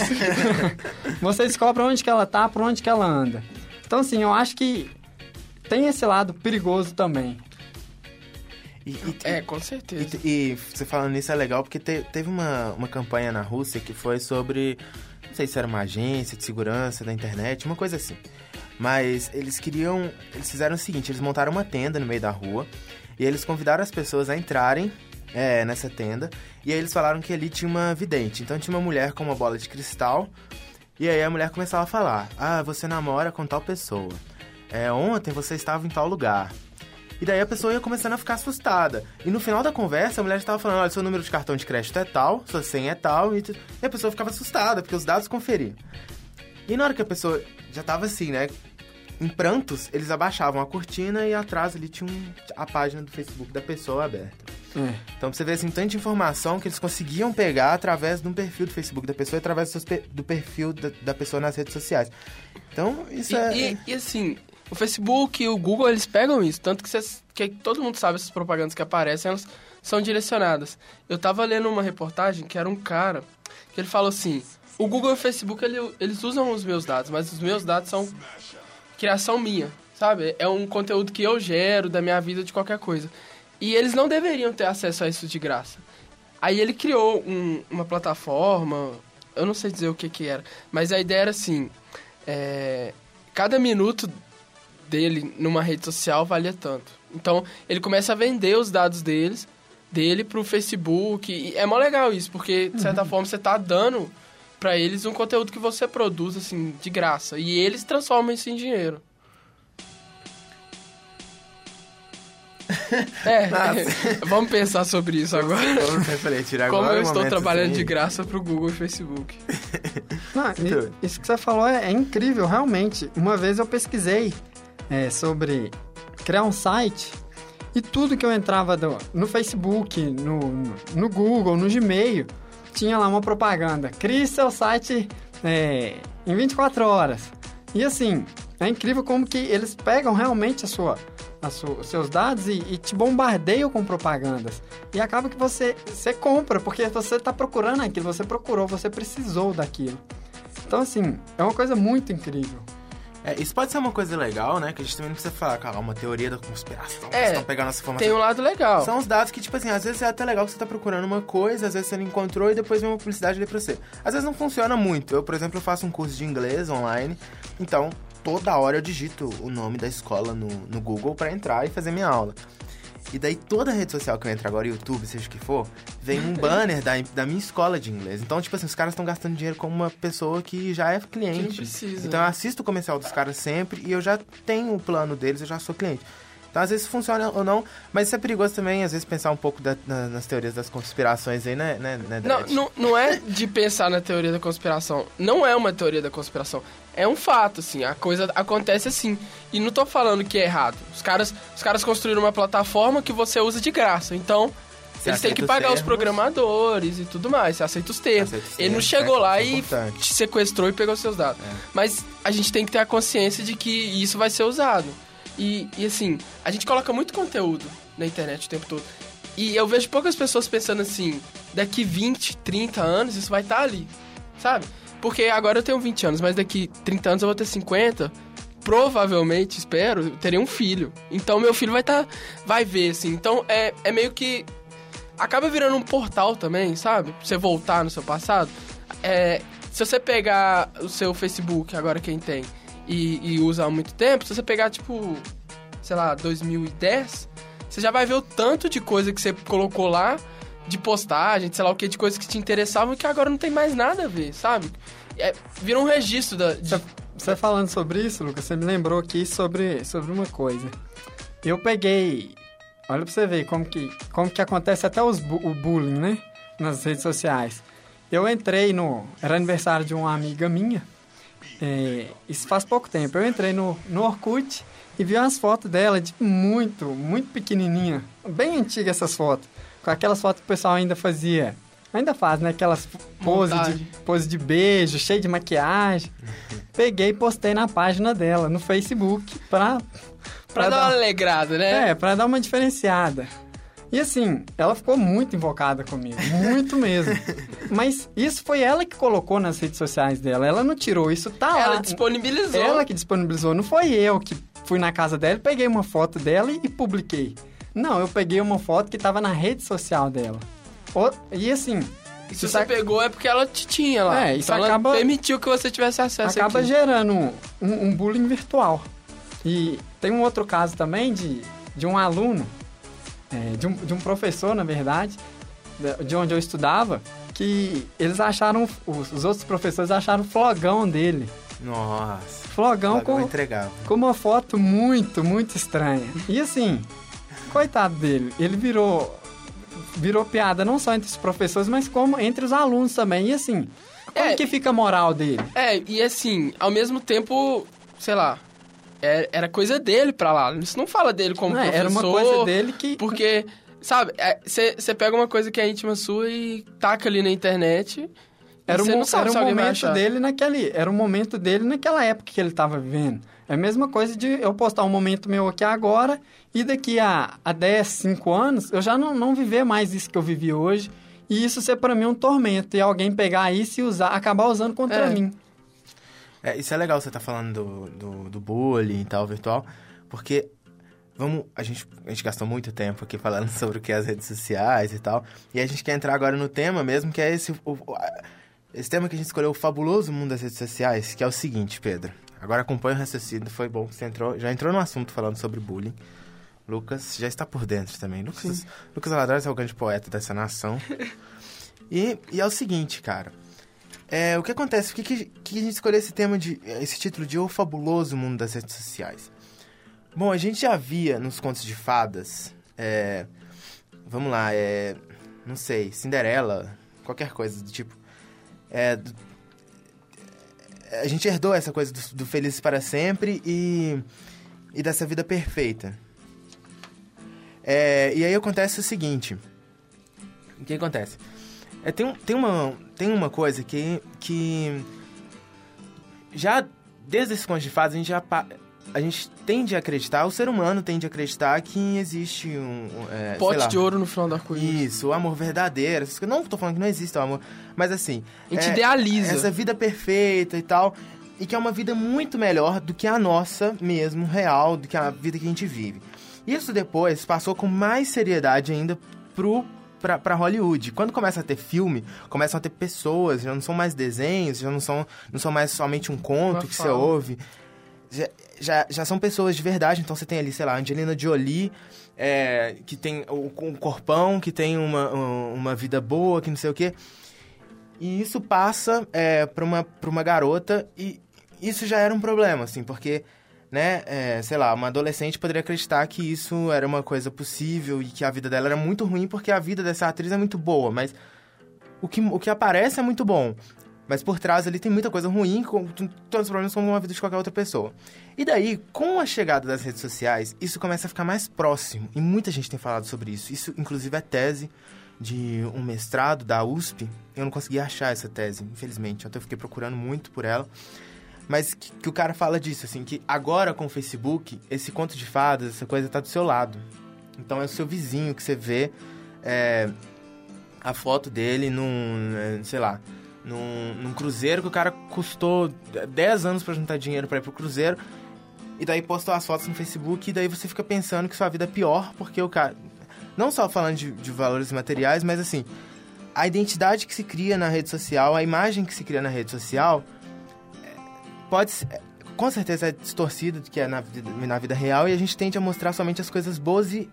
você descobre onde que ela tá, por onde que ela anda. Então, assim, eu acho que tem esse lado perigoso também. E, e- É, com certeza. E, e você falando nisso é legal porque te- teve uma, uma campanha na Rússia que foi sobre. Não sei se era uma agência de segurança da internet, uma coisa assim. Mas eles queriam. Eles fizeram o seguinte: eles montaram uma tenda no meio da rua e eles convidaram as pessoas a entrarem é, nessa tenda. E aí eles falaram que ali tinha uma vidente. Então tinha uma mulher com uma bola de cristal. E aí a mulher começava a falar: Ah, você namora com tal pessoa. É, ontem você estava em tal lugar. E daí a pessoa ia começando a ficar assustada. E no final da conversa, a mulher estava falando: olha, seu número de cartão de crédito é tal, sua senha é tal. E, a pessoa ficava assustada, porque os dados conferiam. E na hora que a pessoa já tava assim, né? Em prantos, eles abaixavam a cortina e atrás ali tinha um- a página do Facebook da pessoa aberta. É. Então, você ver assim, tanta informação que eles conseguiam pegar através de um perfil do Facebook da pessoa e através do perfil da, da pessoa nas redes sociais. Então, isso E, é. e- e, assim, o Facebook e o Google, eles pegam isso. Tanto que, cês- que todo mundo sabe essas propagandas que aparecem, elas são direcionadas. Eu tava lendo uma reportagem que era um cara que ele falou assim: o Google e o Facebook, ele- eles usam os meus dados, mas os meus dados são criação minha, sabe? É um conteúdo que eu gero da minha vida, de qualquer coisa. E eles não deveriam ter acesso a isso de graça. Aí ele criou um- uma plataforma, eu não sei dizer o que que era, mas a ideia era assim, é, cada minuto dele numa rede social valia tanto. Então ele começa a vender os dados deles, dele pro Facebook, e é mó legal isso, porque de certa forma você tá dando pra eles um conteúdo que você produz assim de graça, e eles transformam isso em dinheiro. É, vamos pensar sobre isso agora. Como eu falei, tirar Como agora eu um estou trabalhando assim. de graça pro Google e Facebook. Não, Então. isso que você falou é, é incrível, realmente. Uma vez eu pesquisei é, sobre criar um site e tudo que eu entrava do- no Facebook, no, no, no Google, no Gmail, tinha lá uma propaganda. Crie seu site é, em 24 horas. E assim, é incrível como que eles pegam realmente a sua, a sua- os seus dados e, e te bombardeiam com propagandas. E acaba que você, você compra, porque você está procurando aquilo, você procurou, você precisou daquilo. Então, assim, é uma coisa muito incrível. É, isso pode ser uma coisa legal, né? Que a gente também não precisa falar, cara, uma teoria da conspiração. É, estão pegando essa informação. Tem um lado legal. São os dados que, tipo assim, às vezes é até legal que você tá procurando uma coisa, às vezes você não encontrou e depois vem uma publicidade ali pra você. Às vezes não funciona muito. Eu, por exemplo, faço um curso de inglês online, então toda hora eu digito o nome da escola no, no Google pra entrar e fazer minha aula. E daí toda rede social que eu entro agora, YouTube, seja o que for, vem um banner da, da minha escola de inglês. Então, tipo assim, os caras estão gastando dinheiro como uma pessoa que já é cliente. Então eu assisto o comercial dos caras sempre e eu já tenho o plano deles, eu já sou cliente. Então, às vezes funciona ou não, mas isso é perigoso também, às vezes, pensar um pouco da- na- nas teorias das conspirações aí, né, né, né Não, não, não é de pensar na teoria da conspiração. Não é uma teoria da conspiração. É um fato, assim. A coisa acontece assim. E não tô falando que é errado. Os caras, os caras construíram uma plataforma que você usa de graça. Então, Você eles têm que os pagar os termos. programadores e tudo mais. Você aceita os termos. Aceita os Ele não termos, chegou é, lá é e te sequestrou e pegou seus dados. É. Mas a gente tem que ter a consciência de que isso vai ser usado. E, e assim, a gente coloca muito conteúdo na internet o tempo todo. E eu vejo poucas pessoas pensando assim, daqui 20, 30 anos isso vai estar ali, sabe? Porque agora eu tenho 20 anos, mas daqui 30 anos eu vou ter 50. Provavelmente, espero, terei um filho. Então meu filho vai estar. vai ver, assim. Então é, é meio que. Acaba virando um portal também, sabe? Pra você voltar no seu passado. É, se você pegar o seu Facebook, agora quem tem, e, e usa há muito tempo, se você pegar, tipo, sei lá, 2010, você já vai ver o tanto de coisa que você colocou lá, de postagem, sei lá o que, de coisas que te interessavam que agora não tem mais nada a ver, sabe? É, vira um registro da, de- Você, falando sobre isso, Lucas, você me lembrou aqui sobre, sobre uma coisa. Eu peguei. Olha pra você ver como que, como que acontece até os, o bullying, né? Nas redes sociais. Eu entrei no. Era aniversário de uma amiga minha. É, isso faz pouco tempo. Eu entrei no, no Orkut e vi umas fotos dela de muito, muito pequenininha. Bem antiga essas fotos. Com aquelas fotos que o pessoal ainda fazia. Ainda faz, né? Aquelas pose de, pose de beijo, cheio de maquiagem. Peguei e postei na página dela, no Facebook, pra... pra dar uma alegrada, né? É, pra dar uma diferenciada. E assim, ela ficou muito invocada comigo, muito mesmo. Mas isso foi ela que colocou nas redes sociais dela, ela não tirou, isso tá lá. Ela disponibilizou. Ela que disponibilizou, não foi eu que fui na casa dela, peguei uma foto dela e, publiquei. Não, eu peguei uma foto que tava na rede social dela. E assim, E se você ac- pegou é porque ela te tinha lá. É, isso Então ela acaba- permitiu que você tivesse acesso acaba aqui. gerando um, um bullying virtual. E tem um outro caso também de, de um aluno, é, de, um, de um professor, na verdade, da- de onde eu estudava, que eles acharam, os, os outros professores acharam o flogão dele. Nossa. Flogão Pagou com, com uma foto muito, muito estranha. E assim, coitado dele, ele virou virou piada não só entre os professores, mas como entre os alunos também. E assim, como É. que fica a moral dele? É, e assim, ao mesmo tempo, sei lá, é- era coisa dele pra lá. Isso não fala dele como Não é, professor. era uma coisa dele que Porque, sabe, você pega uma coisa que é íntima sua e taca ali na internet. Era um, era um momento dele naquele. Era um momento dele naquela época que ele estava vivendo. É a mesma coisa de eu postar um momento meu aqui agora e daqui a, a 10, 5 anos eu já não, não viver mais isso que eu vivi hoje. E isso ser pra mim um tormento. E alguém pegar isso e usar, acabar usando contra É. mim. É, isso é legal você tá falando do, do, do bullying e tal, virtual, porque vamos, a gente, a gente gastou muito tempo aqui falando sobre o que é as redes sociais e tal, e a gente quer entrar agora no tema mesmo, que é esse, o- esse tema que a gente escolheu, o fabuloso mundo das redes sociais, que é o seguinte, Pedro. Agora acompanha o raciocínio, foi bom que você entrou, já entrou no assunto falando sobre bullying. Lucas já está por dentro também. Lucas, Lucas Valadares é o grande poeta dessa nação. E, e é o seguinte, cara. É, o que acontece? Por que, que, a gente escolheu esse tema de. esse título de O Fabuloso Mundo das Redes Sociais? Bom, a gente já via nos contos de fadas. é, vamos lá, é. Não sei, Cinderela, qualquer coisa do tipo. É, do- a gente herdou essa coisa do, do feliz para sempre e. e dessa vida perfeita. É, e aí acontece o seguinte. O que acontece? É, tem, tem, uma, tem uma coisa que, que já desde esse conto de fadas a gente já a gente tende a acreditar, o ser humano tende a acreditar que existe um, é, Pote lá, de ouro no final do arco-íris. Isso, o amor verdadeiro. Não tô falando que não existe o amor, mas assim, A gente é, idealiza. essa vida perfeita e tal, e que é uma vida muito melhor do que a nossa mesmo, real, do que a vida que a gente vive. Isso depois passou com mais seriedade ainda pro pra, pra Hollywood. Quando começa a ter filme, começam a ter pessoas, já não são mais desenhos, já não são, não são mais somente um conto Uma que você fala. ouve. já, já, já são pessoas de verdade. Então você tem ali, sei lá, Angelina Jolie, é, que tem um corpão, que tem uma, uma vida boa, que não sei o quê. E isso passa é, para uma, pra uma garota e isso já era um problema, assim, porque, né, é, sei lá, uma adolescente poderia acreditar que isso era uma coisa possível e que a vida dela era muito ruim porque a vida dessa atriz é muito boa, mas o que, o que aparece é muito bom. Mas por trás ali tem muita coisa ruim, com, todos os problemas como uma vida de qualquer outra pessoa. E daí, com a chegada das redes sociais, isso começa a ficar mais próximo. E muita gente tem falado sobre isso. Isso, inclusive, é tese de um mestrado da USP. Eu não consegui achar essa tese, infelizmente. Até fiquei procurando muito por ela. Mas que, que, o cara fala disso, assim, que agora com o Facebook, esse conto de fadas, essa coisa tá do seu lado. Então é o seu vizinho que você vê é, a foto dele num, é, sei lá, num, num cruzeiro que o cara custou 10 anos para juntar dinheiro para ir pro cruzeiro. E daí postou as fotos no Facebook e daí você fica pensando que sua vida é pior porque o cara. Não só falando de, de valores materiais, mas assim, a identidade que se cria na rede social, a imagem que se cria na rede social, pode com certeza é distorcida do que é na, na vida real e a gente tende a mostrar somente as coisas boas e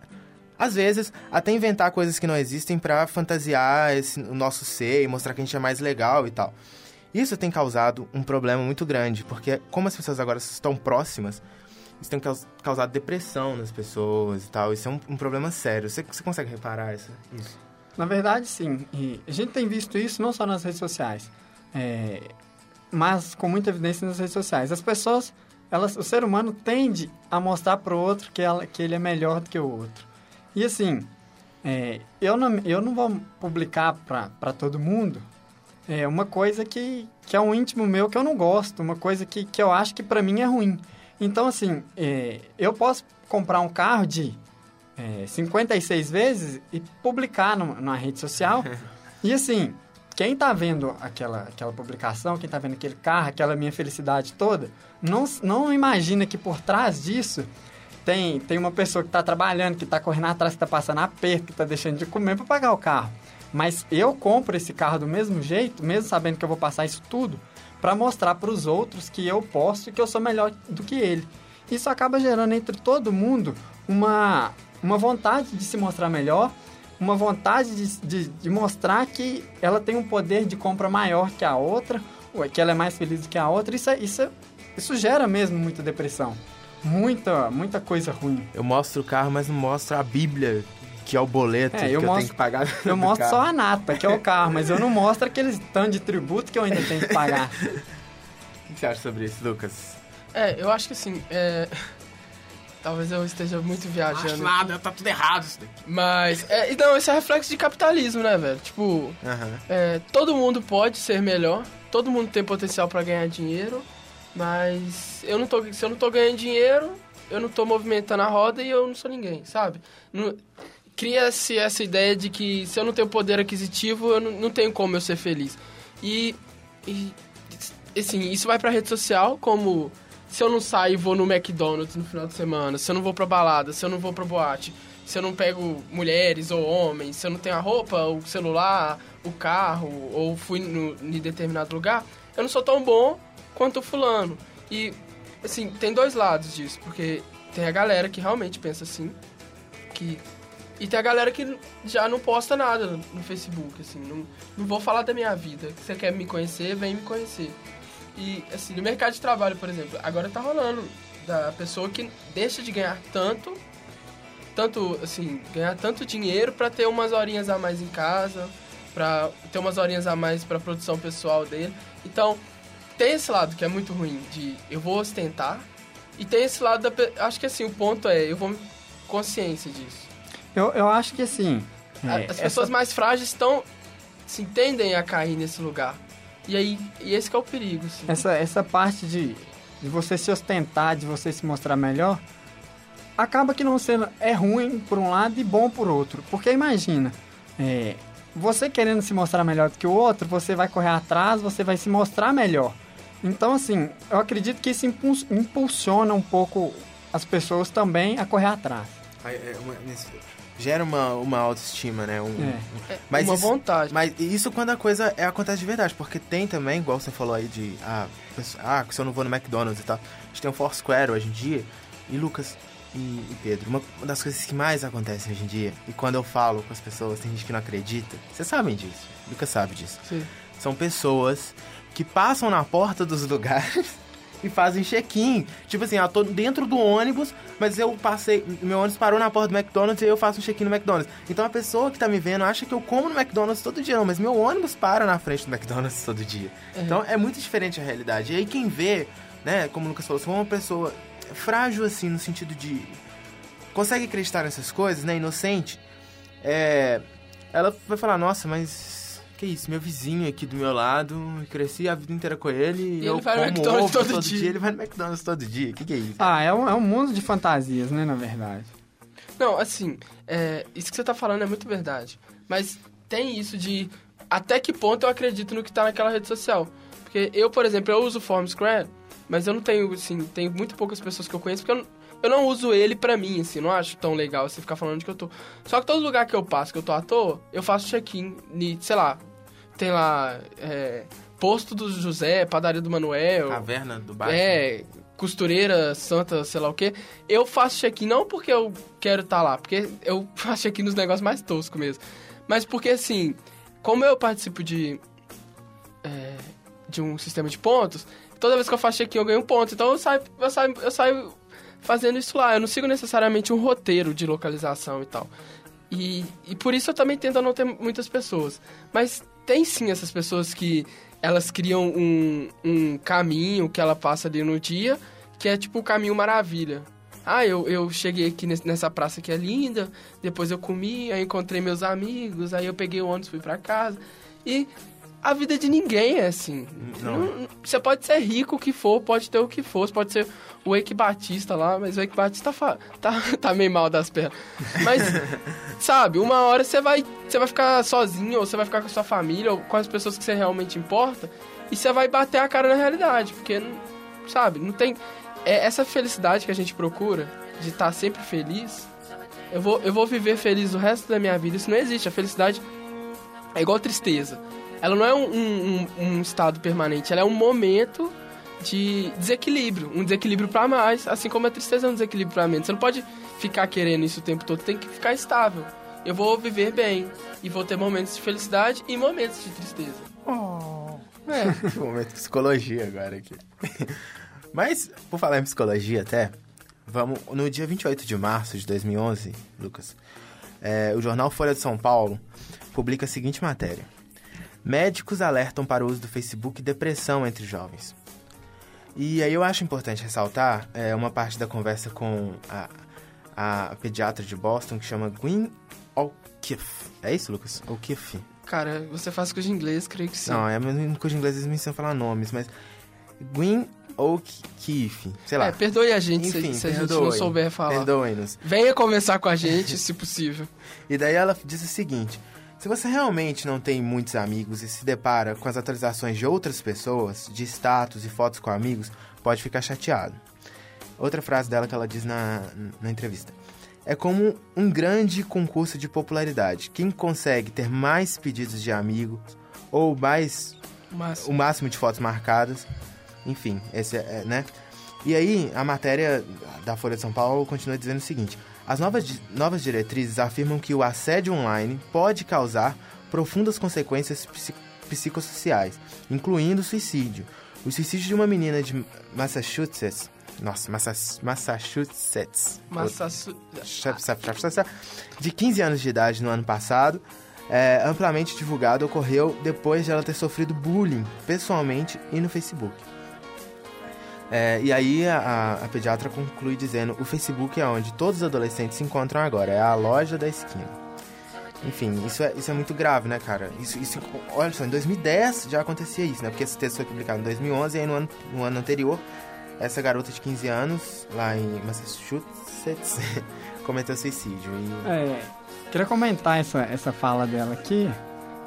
às vezes, até inventar coisas que não existem para fantasiar esse, o nosso ser e mostrar que a gente é mais legal e tal. Isso tem causado um problema muito grande, porque como as pessoas agora estão próximas, isso tem causado depressão nas pessoas e tal. Isso é um, um problema sério. Você, você consegue reparar isso? isso? Na verdade, sim. E a gente tem visto isso não só nas redes sociais, é, mas com muita evidência nas redes sociais. As pessoas, elas, o ser humano tende a mostrar para o outro que, ela, que ele é melhor do que o outro. E assim, é, eu, não, eu não vou publicar para todo mundo é uma coisa que, que é um íntimo meu que eu não gosto, uma coisa que, que eu acho que para mim é ruim. Então, assim, é, eu posso comprar um carro de é, 56 vezes e publicar no, numa rede social. e assim, quem tá vendo aquela, aquela publicação, quem tá vendo aquele carro, aquela minha felicidade toda, não, não imagina que por trás disso tem, tem uma pessoa que está trabalhando, que está correndo atrás, que está passando aperto, que está deixando de comer para pagar o carro. Mas eu compro esse carro do mesmo jeito, mesmo sabendo que eu vou passar isso tudo, para mostrar para os outros que eu posso e que eu sou melhor do que ele. Isso acaba gerando entre todo mundo uma, uma vontade de se mostrar melhor, uma vontade de, de, de mostrar que ela tem um poder de compra maior que a outra, que ela é mais feliz do que a outra. Isso, é, isso, é, isso gera mesmo muita depressão muita, muita coisa ruim. Eu mostro o carro, mas não mostro a Bíblia, que é o boleto é, eu que mostro, eu tenho que pagar. Eu mostro carro. só a nata, que é o carro, mas eu não mostro aqueles tanto de tributo que eu ainda tenho que pagar. o que você acha sobre isso, Lucas? É, eu acho que assim, é... Talvez eu esteja muito viajando. Acho nada, tá tudo errado isso daqui. Mas, é, então, esse é reflexo de capitalismo, né, velho? Tipo, uhum. é, todo mundo pode ser melhor, todo mundo tem potencial para ganhar dinheiro, mas eu não tô, se eu não tô ganhando dinheiro, eu não tô movimentando a roda e eu não sou ninguém, sabe? Cria-se essa ideia de que se eu não tenho poder aquisitivo, eu não, não tenho como eu ser feliz. E, e assim, isso vai pra rede social como se eu não saio e vou no McDonald's no final de semana, se eu não vou pra balada, se eu não vou pra boate, se eu não pego mulheres ou homens, se eu não tenho a roupa, o celular, o carro, ou fui no, em determinado lugar, eu não sou tão bom quanto o fulano. E, assim, tem dois lados disso, porque tem a galera que realmente pensa assim, que... E tem a galera que já não posta nada no Facebook, assim, não, não vou falar da minha vida. Se você quer me conhecer, vem me conhecer. E, assim, no mercado de trabalho, por exemplo, agora tá rolando da pessoa que deixa de ganhar tanto, tanto, assim, ganhar tanto dinheiro para ter umas horinhas a mais em casa, para ter umas horinhas a mais para produção pessoal dele. Então, tem esse lado que é muito ruim, de eu vou ostentar, e tem esse lado da. Acho que assim, o ponto é, eu vou. consciência disso. Eu, eu acho que assim. É, As pessoas essa... mais frágeis estão. se entendem a cair nesse lugar. E aí, e esse é o perigo. Assim. Essa, essa parte de, de você se ostentar, de você se mostrar melhor, acaba que não sendo. é ruim por um lado e bom por outro. Porque imagina, é, você querendo se mostrar melhor do que o outro, você vai correr atrás, você vai se mostrar melhor. Então, assim, eu acredito que isso impulsiona um pouco as pessoas também a correr atrás. É, uma, gera uma, uma autoestima, né? Um, É. um- mas uma isso, vontade. Mas isso quando a coisa é, acontece de verdade, porque tem também, igual você falou aí de, ah, pessoa- ah, se eu não vou no McDonald's e tal, a gente tem o Foursquare hoje em dia, e Lucas e, e Pedro, uma, das coisas que mais acontecem hoje em dia, e quando eu falo com as pessoas, tem gente que não acredita, vocês sabem disso, Lucas sabe disso, Sim. são pessoas que passam na porta dos lugares e fazem check-in. Tipo assim, eu tô dentro do ônibus, mas eu passei. Meu ônibus parou na porta do McDonald's e eu faço um check-in no McDonald's. Então a pessoa que tá me vendo acha que eu como no McDonald's todo dia, não, mas meu ônibus para na frente do McDonald's todo dia. Então é muito diferente a realidade. E aí quem vê, né, como o Lucas falou, se for uma pessoa frágil assim, no sentido de. consegue acreditar nessas coisas, né, inocente, é. Ela vai falar, nossa, mas. Que isso, meu vizinho aqui do meu lado, cresci a vida inteira com ele e, E eu ele vai no como McDonald's ovo todo dia." Ele vai no McDonald's todo dia. O que, que é isso? Ah, é um, é um mundo de fantasias, né, na verdade. Não, assim, é, isso que você tá falando é muito verdade. Mas tem isso de até que ponto eu acredito no que tá naquela rede social. Porque eu, por exemplo, eu uso o Formsquare, mas eu não tenho, assim, tem muito poucas pessoas que eu conheço, porque eu não, eu não uso ele pra mim, assim, não acho tão legal você ficar falando de que eu tô. Só que todo lugar que eu passo, que eu tô à toa, eu faço check-in, e, sei lá, tem lá, é, posto do José, padaria do Manuel. Caverna do Batman. É, costureira, santa, sei lá o quê. Eu faço check-in não porque eu quero estar lá, porque eu faço check-in nos negócios mais toscos mesmo. Mas porque, assim, como eu participo de, é, de um sistema de pontos, toda vez que eu faço check-in eu ganho um ponto. Então eu saio, eu, saio, eu saio fazendo isso lá. Eu não sigo necessariamente um roteiro de localização e tal. E, e por isso eu também tento não ter muitas pessoas. Mas tem sim essas pessoas que elas criam um, um caminho que ela passa ali no dia, que é tipo o caminho maravilha. Ah, eu, eu cheguei aqui nessa praça que é linda, depois eu comi, aí encontrei meus amigos, aí eu peguei o ônibus, fui pra casa. E a vida de ninguém é assim. Não. Você pode ser rico o que for, pode ter o que for, você pode ser o Eike Batista lá, mas o Eike Batista fa- tá, tá meio mal das pernas. Mas, sabe, uma hora você vai, você vai ficar sozinho, ou você vai ficar com a sua família, ou com as pessoas que você realmente importa, e você vai bater a cara na realidade, porque, sabe, não tem... É essa felicidade que a gente procura, de estar sempre feliz, eu vou, eu vou viver feliz o resto da minha vida, isso não existe. A felicidade é igual tristeza. Ela não é um, um- um- estado permanente, ela é um momento de desequilíbrio, um desequilíbrio pra mais, assim como a tristeza é um desequilíbrio pra menos. Você não pode ficar querendo isso o tempo todo, tem que ficar estável. Eu vou viver bem e vou ter momentos de felicidade e momentos de tristeza. É, um momento de psicologia agora aqui. Mas, por falar em psicologia até, vamos... No dia 28 de março de 2011, Lucas, é, o jornal Folha de São Paulo publica a seguinte matéria. Médicos alertam para o uso do Facebook e depressão entre jovens. E aí eu acho importante ressaltar é, uma parte da conversa com a, a pediatra de Boston que chama Gwen O'Keefe. É isso, Lucas? O'Keefe. Cara, você faz curso de inglês, creio que sim. Não, é no curso de inglês eles me ensinam a falar nomes, mas. Gwen O'Keefe, sei lá. É, perdoe a gente se- Enfim, se, a gente não souber falar. Perdoem-nos. Venha conversar com a gente, se possível. E daí ela diz o seguinte: se você realmente não tem muitos amigos e se depara com as atualizações de outras pessoas, de status e fotos com amigos, pode ficar chateado. Outra frase dela que ela diz na, na entrevista. É como um grande concurso de popularidade. Quem consegue ter mais pedidos de amigos ou mais o máximo de fotos marcadas. Enfim, esse é, é, né? E aí, a matéria da Folha de São Paulo continua dizendo o seguinte: as novas, di- novas diretrizes afirmam que o assédio online pode causar profundas consequências psi- psicossociais, incluindo suicídio. O suicídio de uma menina de Massachusetts. Nossa, Massachusetts. Massaçu... de 15 anos de idade no ano passado, é, amplamente divulgado, ocorreu depois de ela ter sofrido bullying pessoalmente e no Facebook. É, e aí a, a- pediatra conclui dizendo: o Facebook é onde todos os adolescentes se encontram agora, é a loja da esquina. Enfim, isso é, isso é muito grave, né, cara? Isso, isso, olha só, em 2010 já acontecia isso, né? Porque esse texto foi publicado em 2011 e aí no ano, no ano anterior, essa garota de 15 anos, lá em Massachusetts, cometeu suicídio. E É, queria comentar essa, essa fala dela aqui.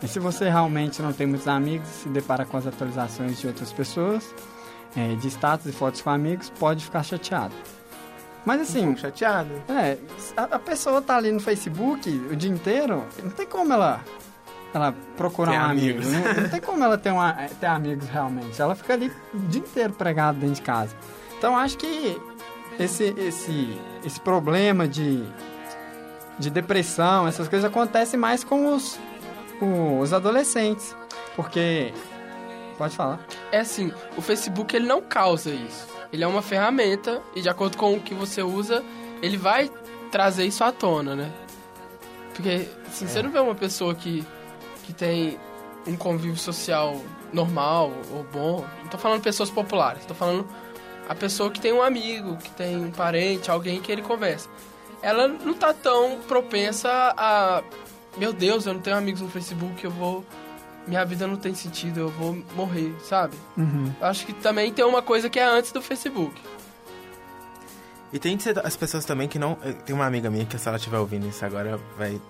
E se você realmente não tem muitos amigos e se depara com as atualizações de outras pessoas, é, de status e fotos com amigos, pode ficar chateado. Mas assim, Chateado. é, a, a pessoa tá ali no Facebook o dia inteiro, não tem como ela, ela procurar Ter um amigo. amigos. Não, não tem como ela ter, uma, ter amigos realmente. Ela fica ali o dia inteiro pregada dentro de casa. Então acho que esse, esse, esse problema de, de depressão, essas coisas acontecem mais com os, os adolescentes. Porque. Pode falar. É assim, o Facebook ele não causa isso. Ele é uma ferramenta e de acordo com o que você usa, ele vai trazer isso à tona, né? Porque assim, você não vê uma pessoa que, que tem um convívio social normal ou bom. Não tô falando pessoas populares, tô falando a pessoa que tem um amigo, que tem um parente, alguém que ele conversa. Ela não tá tão propensa a. Meu Deus, eu não tenho amigos no Facebook, eu vou. Minha vida não tem sentido, eu vou morrer, sabe? Uhum. Acho que também tem uma coisa que é antes do Facebook. E tem de ser as pessoas também que não. eh, Tem uma amiga minha que se ela estiver ouvindo isso agora vai,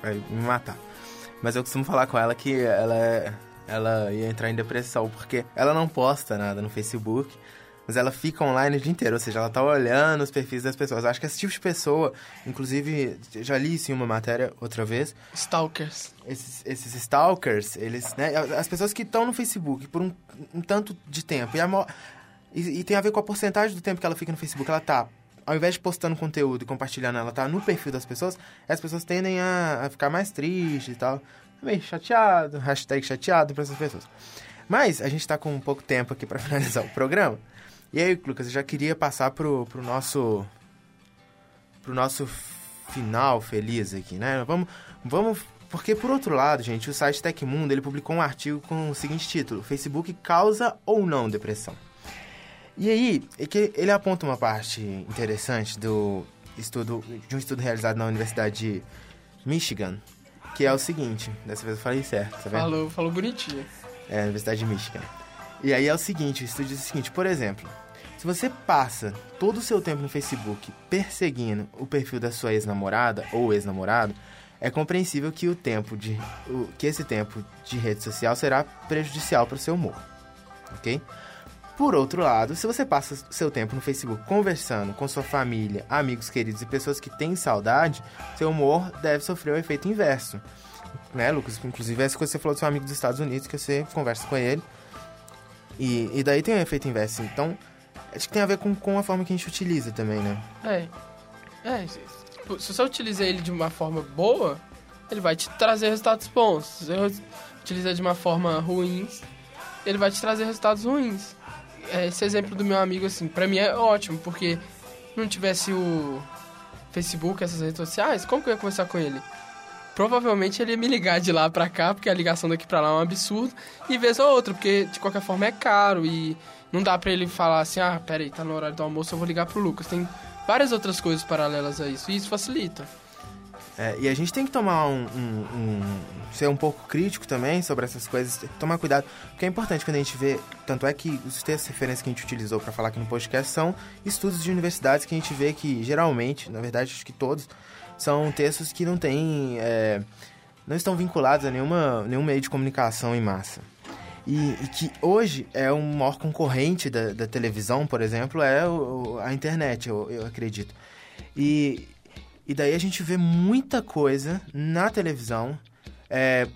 vai me matar. Mas eu costumo falar com ela que ela, ela ia entrar em depressão, porque ela não posta nada no Facebook, mas ela fica online o dia inteiro, ou seja, ela tá olhando os perfis das pessoas. Eu acho que esse tipo de pessoa, inclusive, já li isso em uma matéria outra vez, Stalkers. esses, esses stalkers, eles, né, as pessoas que estão no Facebook por um, um tanto de tempo, e, a e, e tem a ver com a porcentagem do tempo que ela fica no Facebook, ela tá, ao invés de postando conteúdo e compartilhando, ela tá no perfil das pessoas, as pessoas tendem a, a ficar mais tristes e tal, meio chateado, hashtag chateado pra essas pessoas. Mas a gente tá com um pouco tempo aqui pra finalizar o programa, e aí, Lucas, eu já queria passar pro, pro nosso pro nosso final feliz aqui, né? Vamos, vamos, porque por outro lado, gente, o site Tecmundo ele publicou um artigo com o seguinte título: Facebook causa ou não depressão? E aí, é que ele aponta uma parte interessante do estudo de um estudo realizado na Universidade de Michigan, que é o seguinte, dessa vez eu falei certo, tá vendo? Falou, falou bonitinho. É, Universidade de Michigan. E aí é o seguinte, o estudo diz o seguinte, por exemplo, se você passa todo o seu tempo no Facebook perseguindo o perfil da sua ex-namorada ou ex-namorado, é compreensível que o tempo de o, que esse tempo de rede social será prejudicial para o seu humor, ok? Por outro lado, se você passa seu tempo no Facebook conversando com sua família, amigos queridos e pessoas que têm saudade, seu humor deve sofrer o efeito inverso. Né, Lucas? Inclusive, essa coisa que você falou do seu amigo dos Estados Unidos, que você conversa com ele. E, e daí tem um efeito inverso. Então, acho que tem a ver com, com a forma que a gente utiliza também, né? É. É, tipo, se você utilizar ele de uma forma boa, ele vai te trazer resultados bons. Se você utilizar de uma forma ruim, ele vai te trazer resultados ruins. É, Esse exemplo do meu amigo, assim, pra mim é ótimo, porque não tivesse o Facebook, essas redes sociais, como que eu ia conversar com ele? Provavelmente ele ia me ligar de lá pra cá, porque a ligação daqui pra lá é um absurdo, e vez ou outra, porque de qualquer forma é caro e não dá pra ele falar assim, ah, peraí, tá no horário do almoço, eu vou ligar pro Lucas. Tem várias outras coisas paralelas a isso, e isso facilita. É, e a gente tem que tomar um, um- um- ser um pouco crítico também sobre essas coisas, tomar cuidado, porque é importante quando a gente vê, tanto é que os textos de referência que a gente utilizou para falar aqui no podcast são estudos de universidades que a gente vê que geralmente, na verdade acho que todos, são textos que não têm, é, não estão vinculados a nenhuma, nenhum meio de comunicação em massa. E, e que hoje é o maior concorrente da, da televisão, por exemplo, é o- a internet, eu, eu acredito. E, e daí a gente vê muita coisa na televisão é,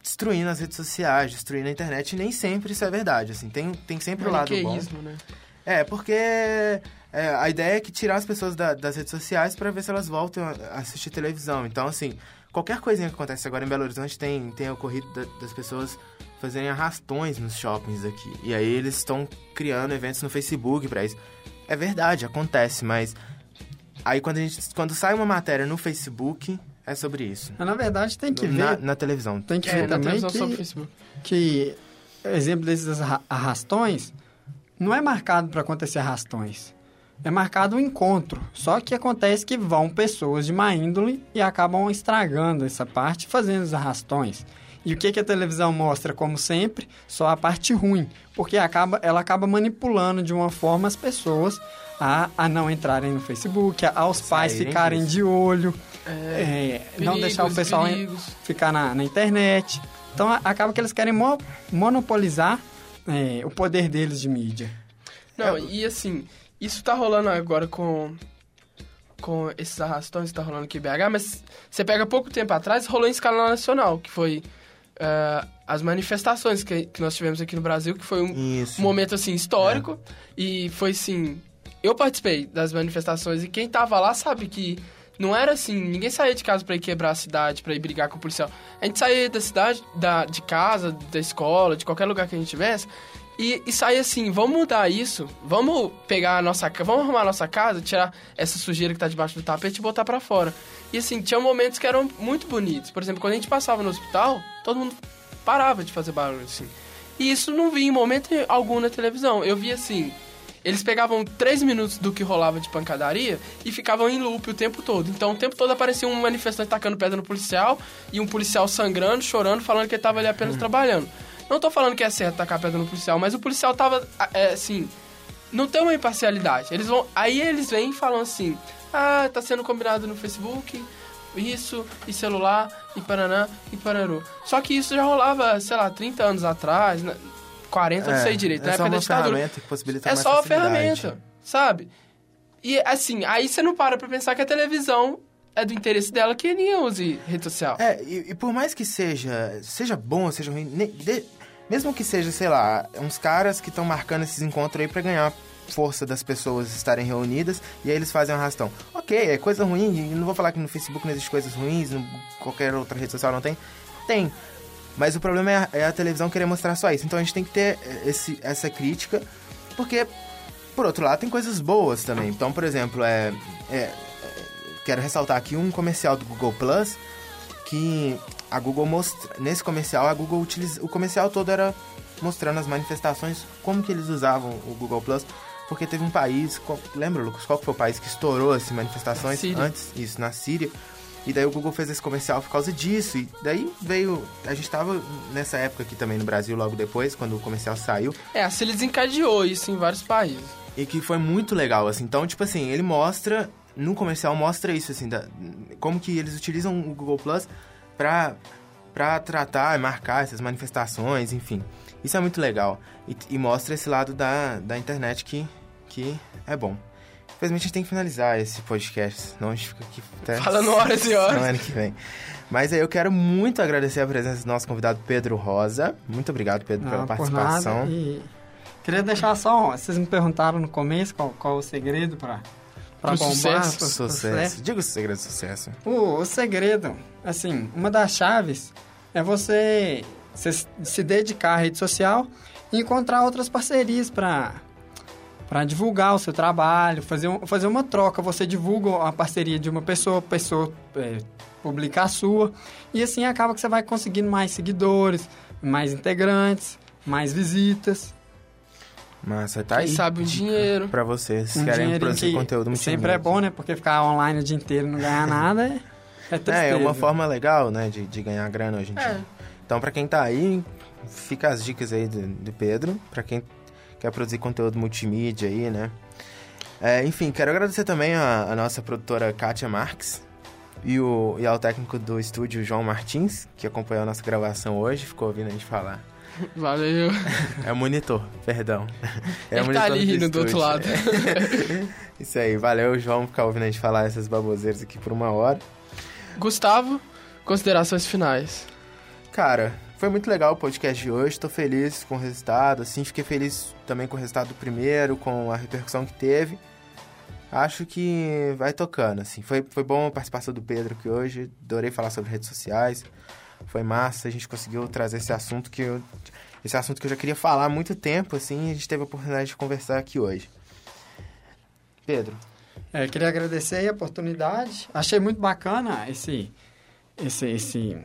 destruindo as redes sociais, destruindo a internet, e nem sempre isso é verdade, assim, tem, tem sempre o lado bom. Maniqueísmo, né? É, porque é, a ideia é que tirar as pessoas da- das redes sociais para ver se elas voltam a assistir televisão. Então, assim, qualquer coisinha que acontece agora em Belo Horizonte tem, tem ocorrido da- das pessoas fazerem arrastões nos shoppings aqui. E aí eles estão criando eventos no Facebook para isso. É verdade, acontece, mas aí quando, a gente, quando sai uma matéria no Facebook, é sobre isso. Mas, na verdade, tem que na, ver, na televisão. tem que É, ver na também televisão sobre o que, Facebook. que exemplo desses arra- arrastões não é marcado para acontecer arrastões. É marcado um encontro. Só que acontece que vão pessoas de má índole e acabam estragando essa parte, fazendo os arrastões. E o que, que a televisão mostra, como sempre? Só a parte ruim. Porque acaba, ela acaba manipulando de uma forma as pessoas a, a não entrarem no Facebook, a- aos pais Saírem ficarem de olho, É, é, não perigos, deixar o pessoal perigos. ficar na, na internet. Então a- acaba que eles querem mo- monopolizar é, o poder deles de mídia. Não, e assim, isso tá rolando agora com com esses arrastões que tá rolando aqui em BH, mas você pega pouco tempo atrás, rolou em escala nacional, que foi uh, as manifestações que, que nós tivemos aqui no Brasil, que foi um, um momento, assim, histórico, é. e foi, assim... Eu participei das manifestações e quem tava lá sabe que não era assim, ninguém saía de casa para ir quebrar a cidade, para ir brigar com o policial. A gente saía da cidade, da, de casa, da escola, de qualquer lugar que a gente tivesse, e, e sair assim, vamos mudar isso, vamos pegar a nossa vamos arrumar a nossa casa, tirar essa sujeira que tá debaixo do tapete e botar para fora. E assim, tinha momentos que eram muito bonitos. Por exemplo, quando a gente passava no hospital, todo mundo parava de fazer barulho, assim. E isso não vi em momento algum na televisão. Eu vi assim, eles pegavam três minutos do que rolava de pancadaria e ficavam em loop o tempo todo. Então, o tempo todo aparecia um manifestante tacando pedra no policial e um policial sangrando, chorando, falando que ele tava ali apenas uhum. trabalhando. Não tô falando que é certo tacar pedra no policial, mas o policial tava, é, assim, não tem uma imparcialidade. Eles vão, aí eles vêm e falam assim, ah, tá sendo combinado no Facebook, isso, e celular, e Paraná, e Pararu. Só que isso já rolava, sei lá, 30 anos atrás, 40, é, não sei direito, é na época da ferramenta que possibilita É só uma ferramenta, sabe? E assim, aí você não para pra pensar que a televisão é do interesse dela que ninguém use rede social. É, e, e por mais que seja, seja bom seja ruim, ne, de, mesmo que seja, sei lá, uns caras que estão marcando esses encontros aí para ganhar força das pessoas estarem reunidas e aí eles fazem um arrastão. Ok, é coisa ruim, não vou falar que no Facebook não existe coisas ruins, no, qualquer outra rede social não tem. Tem. Mas o problema é a, é a, televisão querer mostrar só isso. Então a gente tem que ter esse, essa crítica, porque, por outro lado, tem coisas boas também. Então, por exemplo, é, é quero ressaltar aqui um comercial do Google Plus que a Google mostra. Nesse comercial, a Google utiliza. O comercial todo era mostrando as manifestações, como que eles usavam o Google Plus. Porque teve um país, qual, lembra, Lucas, qual foi o país que estourou as manifestações antes? Isso, na Síria. E daí o Google fez esse comercial por causa disso. E daí veio. A gente tava nessa época aqui também no Brasil, logo depois, quando o comercial saiu. É, a Síria desencadeou isso em vários países. E que foi muito legal, assim. Então, tipo assim, ele mostra. No comercial mostra isso, assim, da, como que eles utilizam o Google Plus pra, pra tratar e marcar essas manifestações, enfim. Isso é muito legal. E, e, mostra esse lado da, da internet que, que é bom. Infelizmente a gente tem que finalizar esse podcast, senão a gente fica aqui até falando horas e horas. Semana que vem. Mas aí eu quero muito agradecer a presença do nosso convidado Pedro Rosa. Muito obrigado, Pedro, Não, pela participação. Por e queria deixar só, vocês me perguntaram no começo qual, qual o segredo para para bombar, sucesso. Pro, pro sucesso. Diga o segredo do sucesso. O, o segredo, assim, uma das chaves é você, você se dedicar à rede social e encontrar outras parcerias para para divulgar o seu trabalho, fazer, um, fazer uma troca. Você divulga a parceria de uma pessoa, a pessoa é, publica a sua, e assim acaba que você vai conseguindo mais seguidores, mais integrantes, mais visitas. Massa, tá aí. sabe o dinheiro. Pra vocês um querem produzir conteúdo muito Sempre é bom, né? Porque ficar online o dia inteiro e não ganhar nada é, é tristeza. É, é uma forma legal, né? De, de ganhar grana hoje em dia. É. Então, pra quem tá aí, fica as dicas aí de, de Pedro. Pra quem quer produzir conteúdo multimídia aí, né? É, enfim, quero agradecer também a, a, nossa produtora Kátia Marques e, o, e ao técnico do estúdio João Martins, que acompanhou a nossa gravação hoje, ficou ouvindo a gente falar. Valeu. É o monitor, perdão. É Ele tá ali rindo do outro lado. Isso aí, valeu, João, ficar ouvindo a gente falar essas baboseiras aqui por uma hora. Gustavo, considerações finais. Cara, foi muito legal o podcast de hoje, tô feliz com o resultado, assim, fiquei feliz também com o resultado do primeiro, com a repercussão que teve. Acho que vai tocando, assim. Foi, foi bom a participação do Pedro aqui hoje, adorei falar sobre redes sociais foi massa, a gente conseguiu trazer esse assunto que eu, esse assunto que eu já queria falar há muito tempo, assim, a gente teve a oportunidade de conversar aqui hoje. Pedro. É, queria agradecer a oportunidade. Achei muito bacana esse, esse, esse,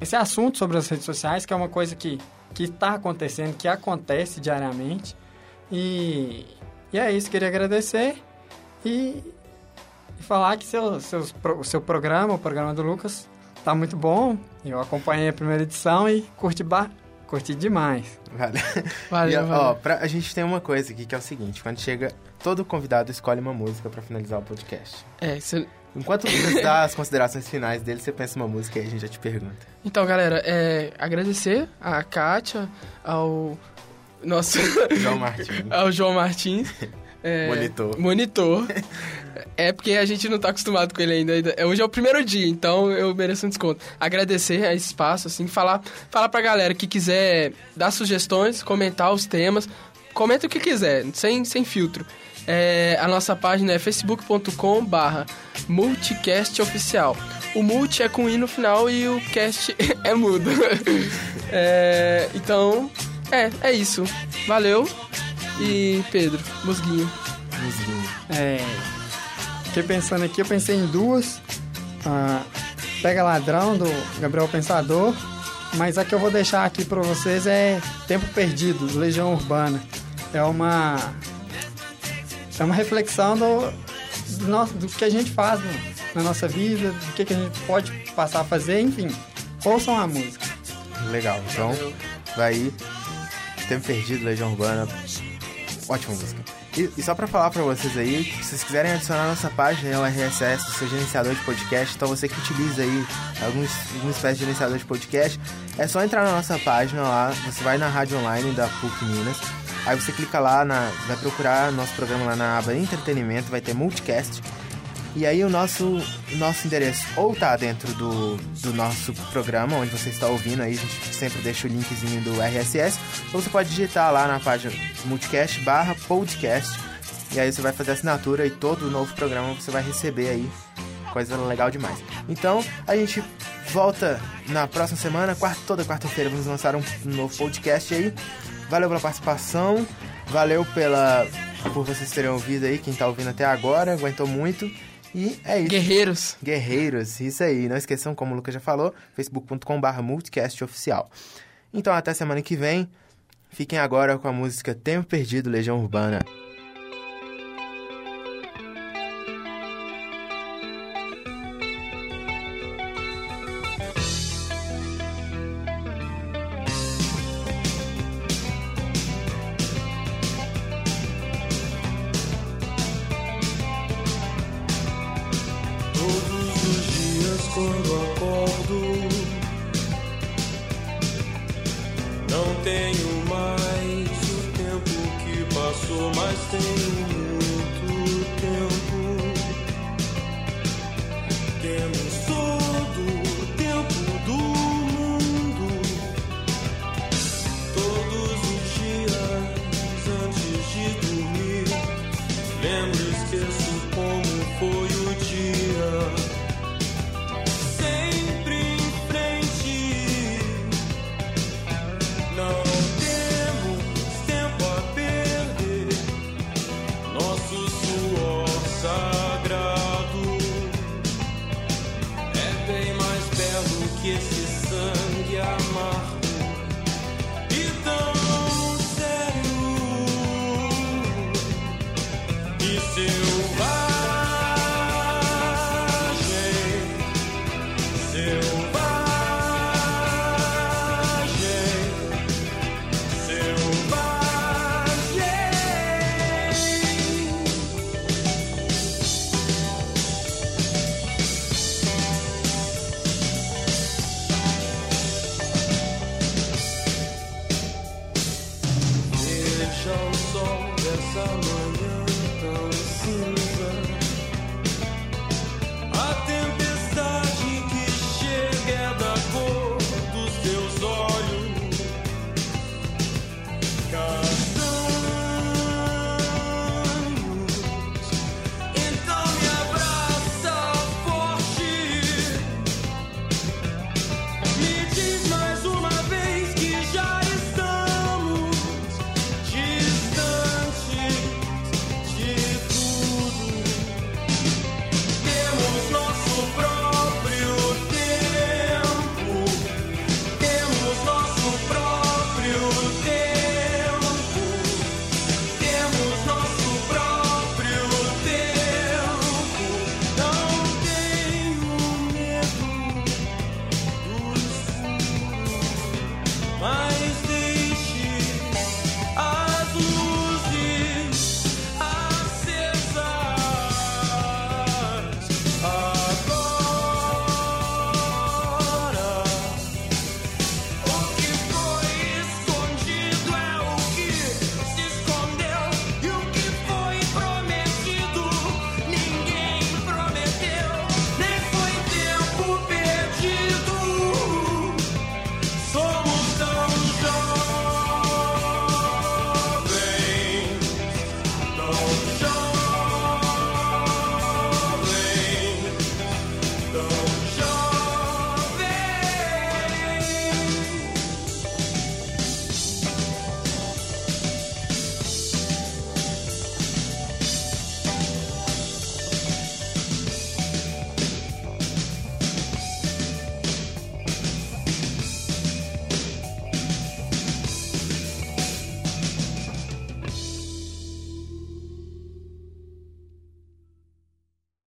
esse assunto sobre as redes sociais, que é uma coisa que que está acontecendo, que acontece diariamente. E, e é isso, queria agradecer e, e falar que seu, seu, o seu programa, o programa do Lucas, tá muito bom. Eu acompanhei a primeira edição e curti. Curti demais. Valeu. Valeu, e, Ó, pra, a gente tem uma coisa aqui que é o seguinte: quando chega, todo convidado escolhe uma música para finalizar o podcast. É, você. Enquanto você dá as considerações finais dele, você pensa uma música e a gente já te pergunta. Então, galera, é, agradecer a Kátia, ao nosso... João Martins. ao João Martins. É, Monitor. Monitor. É porque a gente não tá acostumado com ele ainda. ainda- Hoje é o primeiro dia, então eu mereço um desconto. Agradecer a esse espaço, assim, falar, falar pra galera que quiser dar sugestões, comentar os temas. Comenta o que quiser, sem, sem filtro. É, a nossa página é facebook.com barra multicastoficial. O multi é com i no final e o cast é mudo. É, então, é, é isso. Valeu. E Pedro, musguinho. Musguinho. É, fiquei pensando aqui, eu pensei em duas. Ah, Pega Ladrão, do Gabriel Pensador. Mas a que eu vou deixar aqui pra vocês é Tempo Perdido, do Legião Urbana. É uma... É uma reflexão do, do, nosso- do que a gente faz no- na nossa vida, do que, que a gente pode passar a fazer, enfim. Ouçam a música. Legal. Então, vai aí. Tempo Perdido, Legião Urbana. Ótima música. E, e só pra falar pra vocês aí, se vocês quiserem adicionar a nossa página, é o RSS do seu gerenciador de podcast. Então, você que utiliza aí alguns, alguma espécie de gerenciador de podcast, é só entrar na nossa página lá. Você vai na rádio online da PUC Minas. Aí você clica lá, na, vai procurar nosso programa lá na aba Entretenimento, vai ter Multicast. E aí o nosso, nosso endereço ou tá dentro do, do nosso programa, onde você está ouvindo, aí a gente sempre deixa o linkzinho do RSS, ou você pode digitar lá na página multicast barra podcast, e aí você vai fazer assinatura e todo o novo programa você vai receber aí, coisa legal demais. Então, a gente volta na próxima semana, quarta, toda quarta-feira vamos lançar um, um novo podcast aí. Valeu pela participação, valeu pela por vocês terem ouvido aí, quem tá ouvindo até agora, aguentou muito. E é isso. Guerreiros. Guerreiros, isso aí. Não esqueçam, como o Lucas já falou, facebook.com.br multicastoficial. Então, até semana que vem. Fiquem agora com a música Tempo Perdido, Legião Urbana.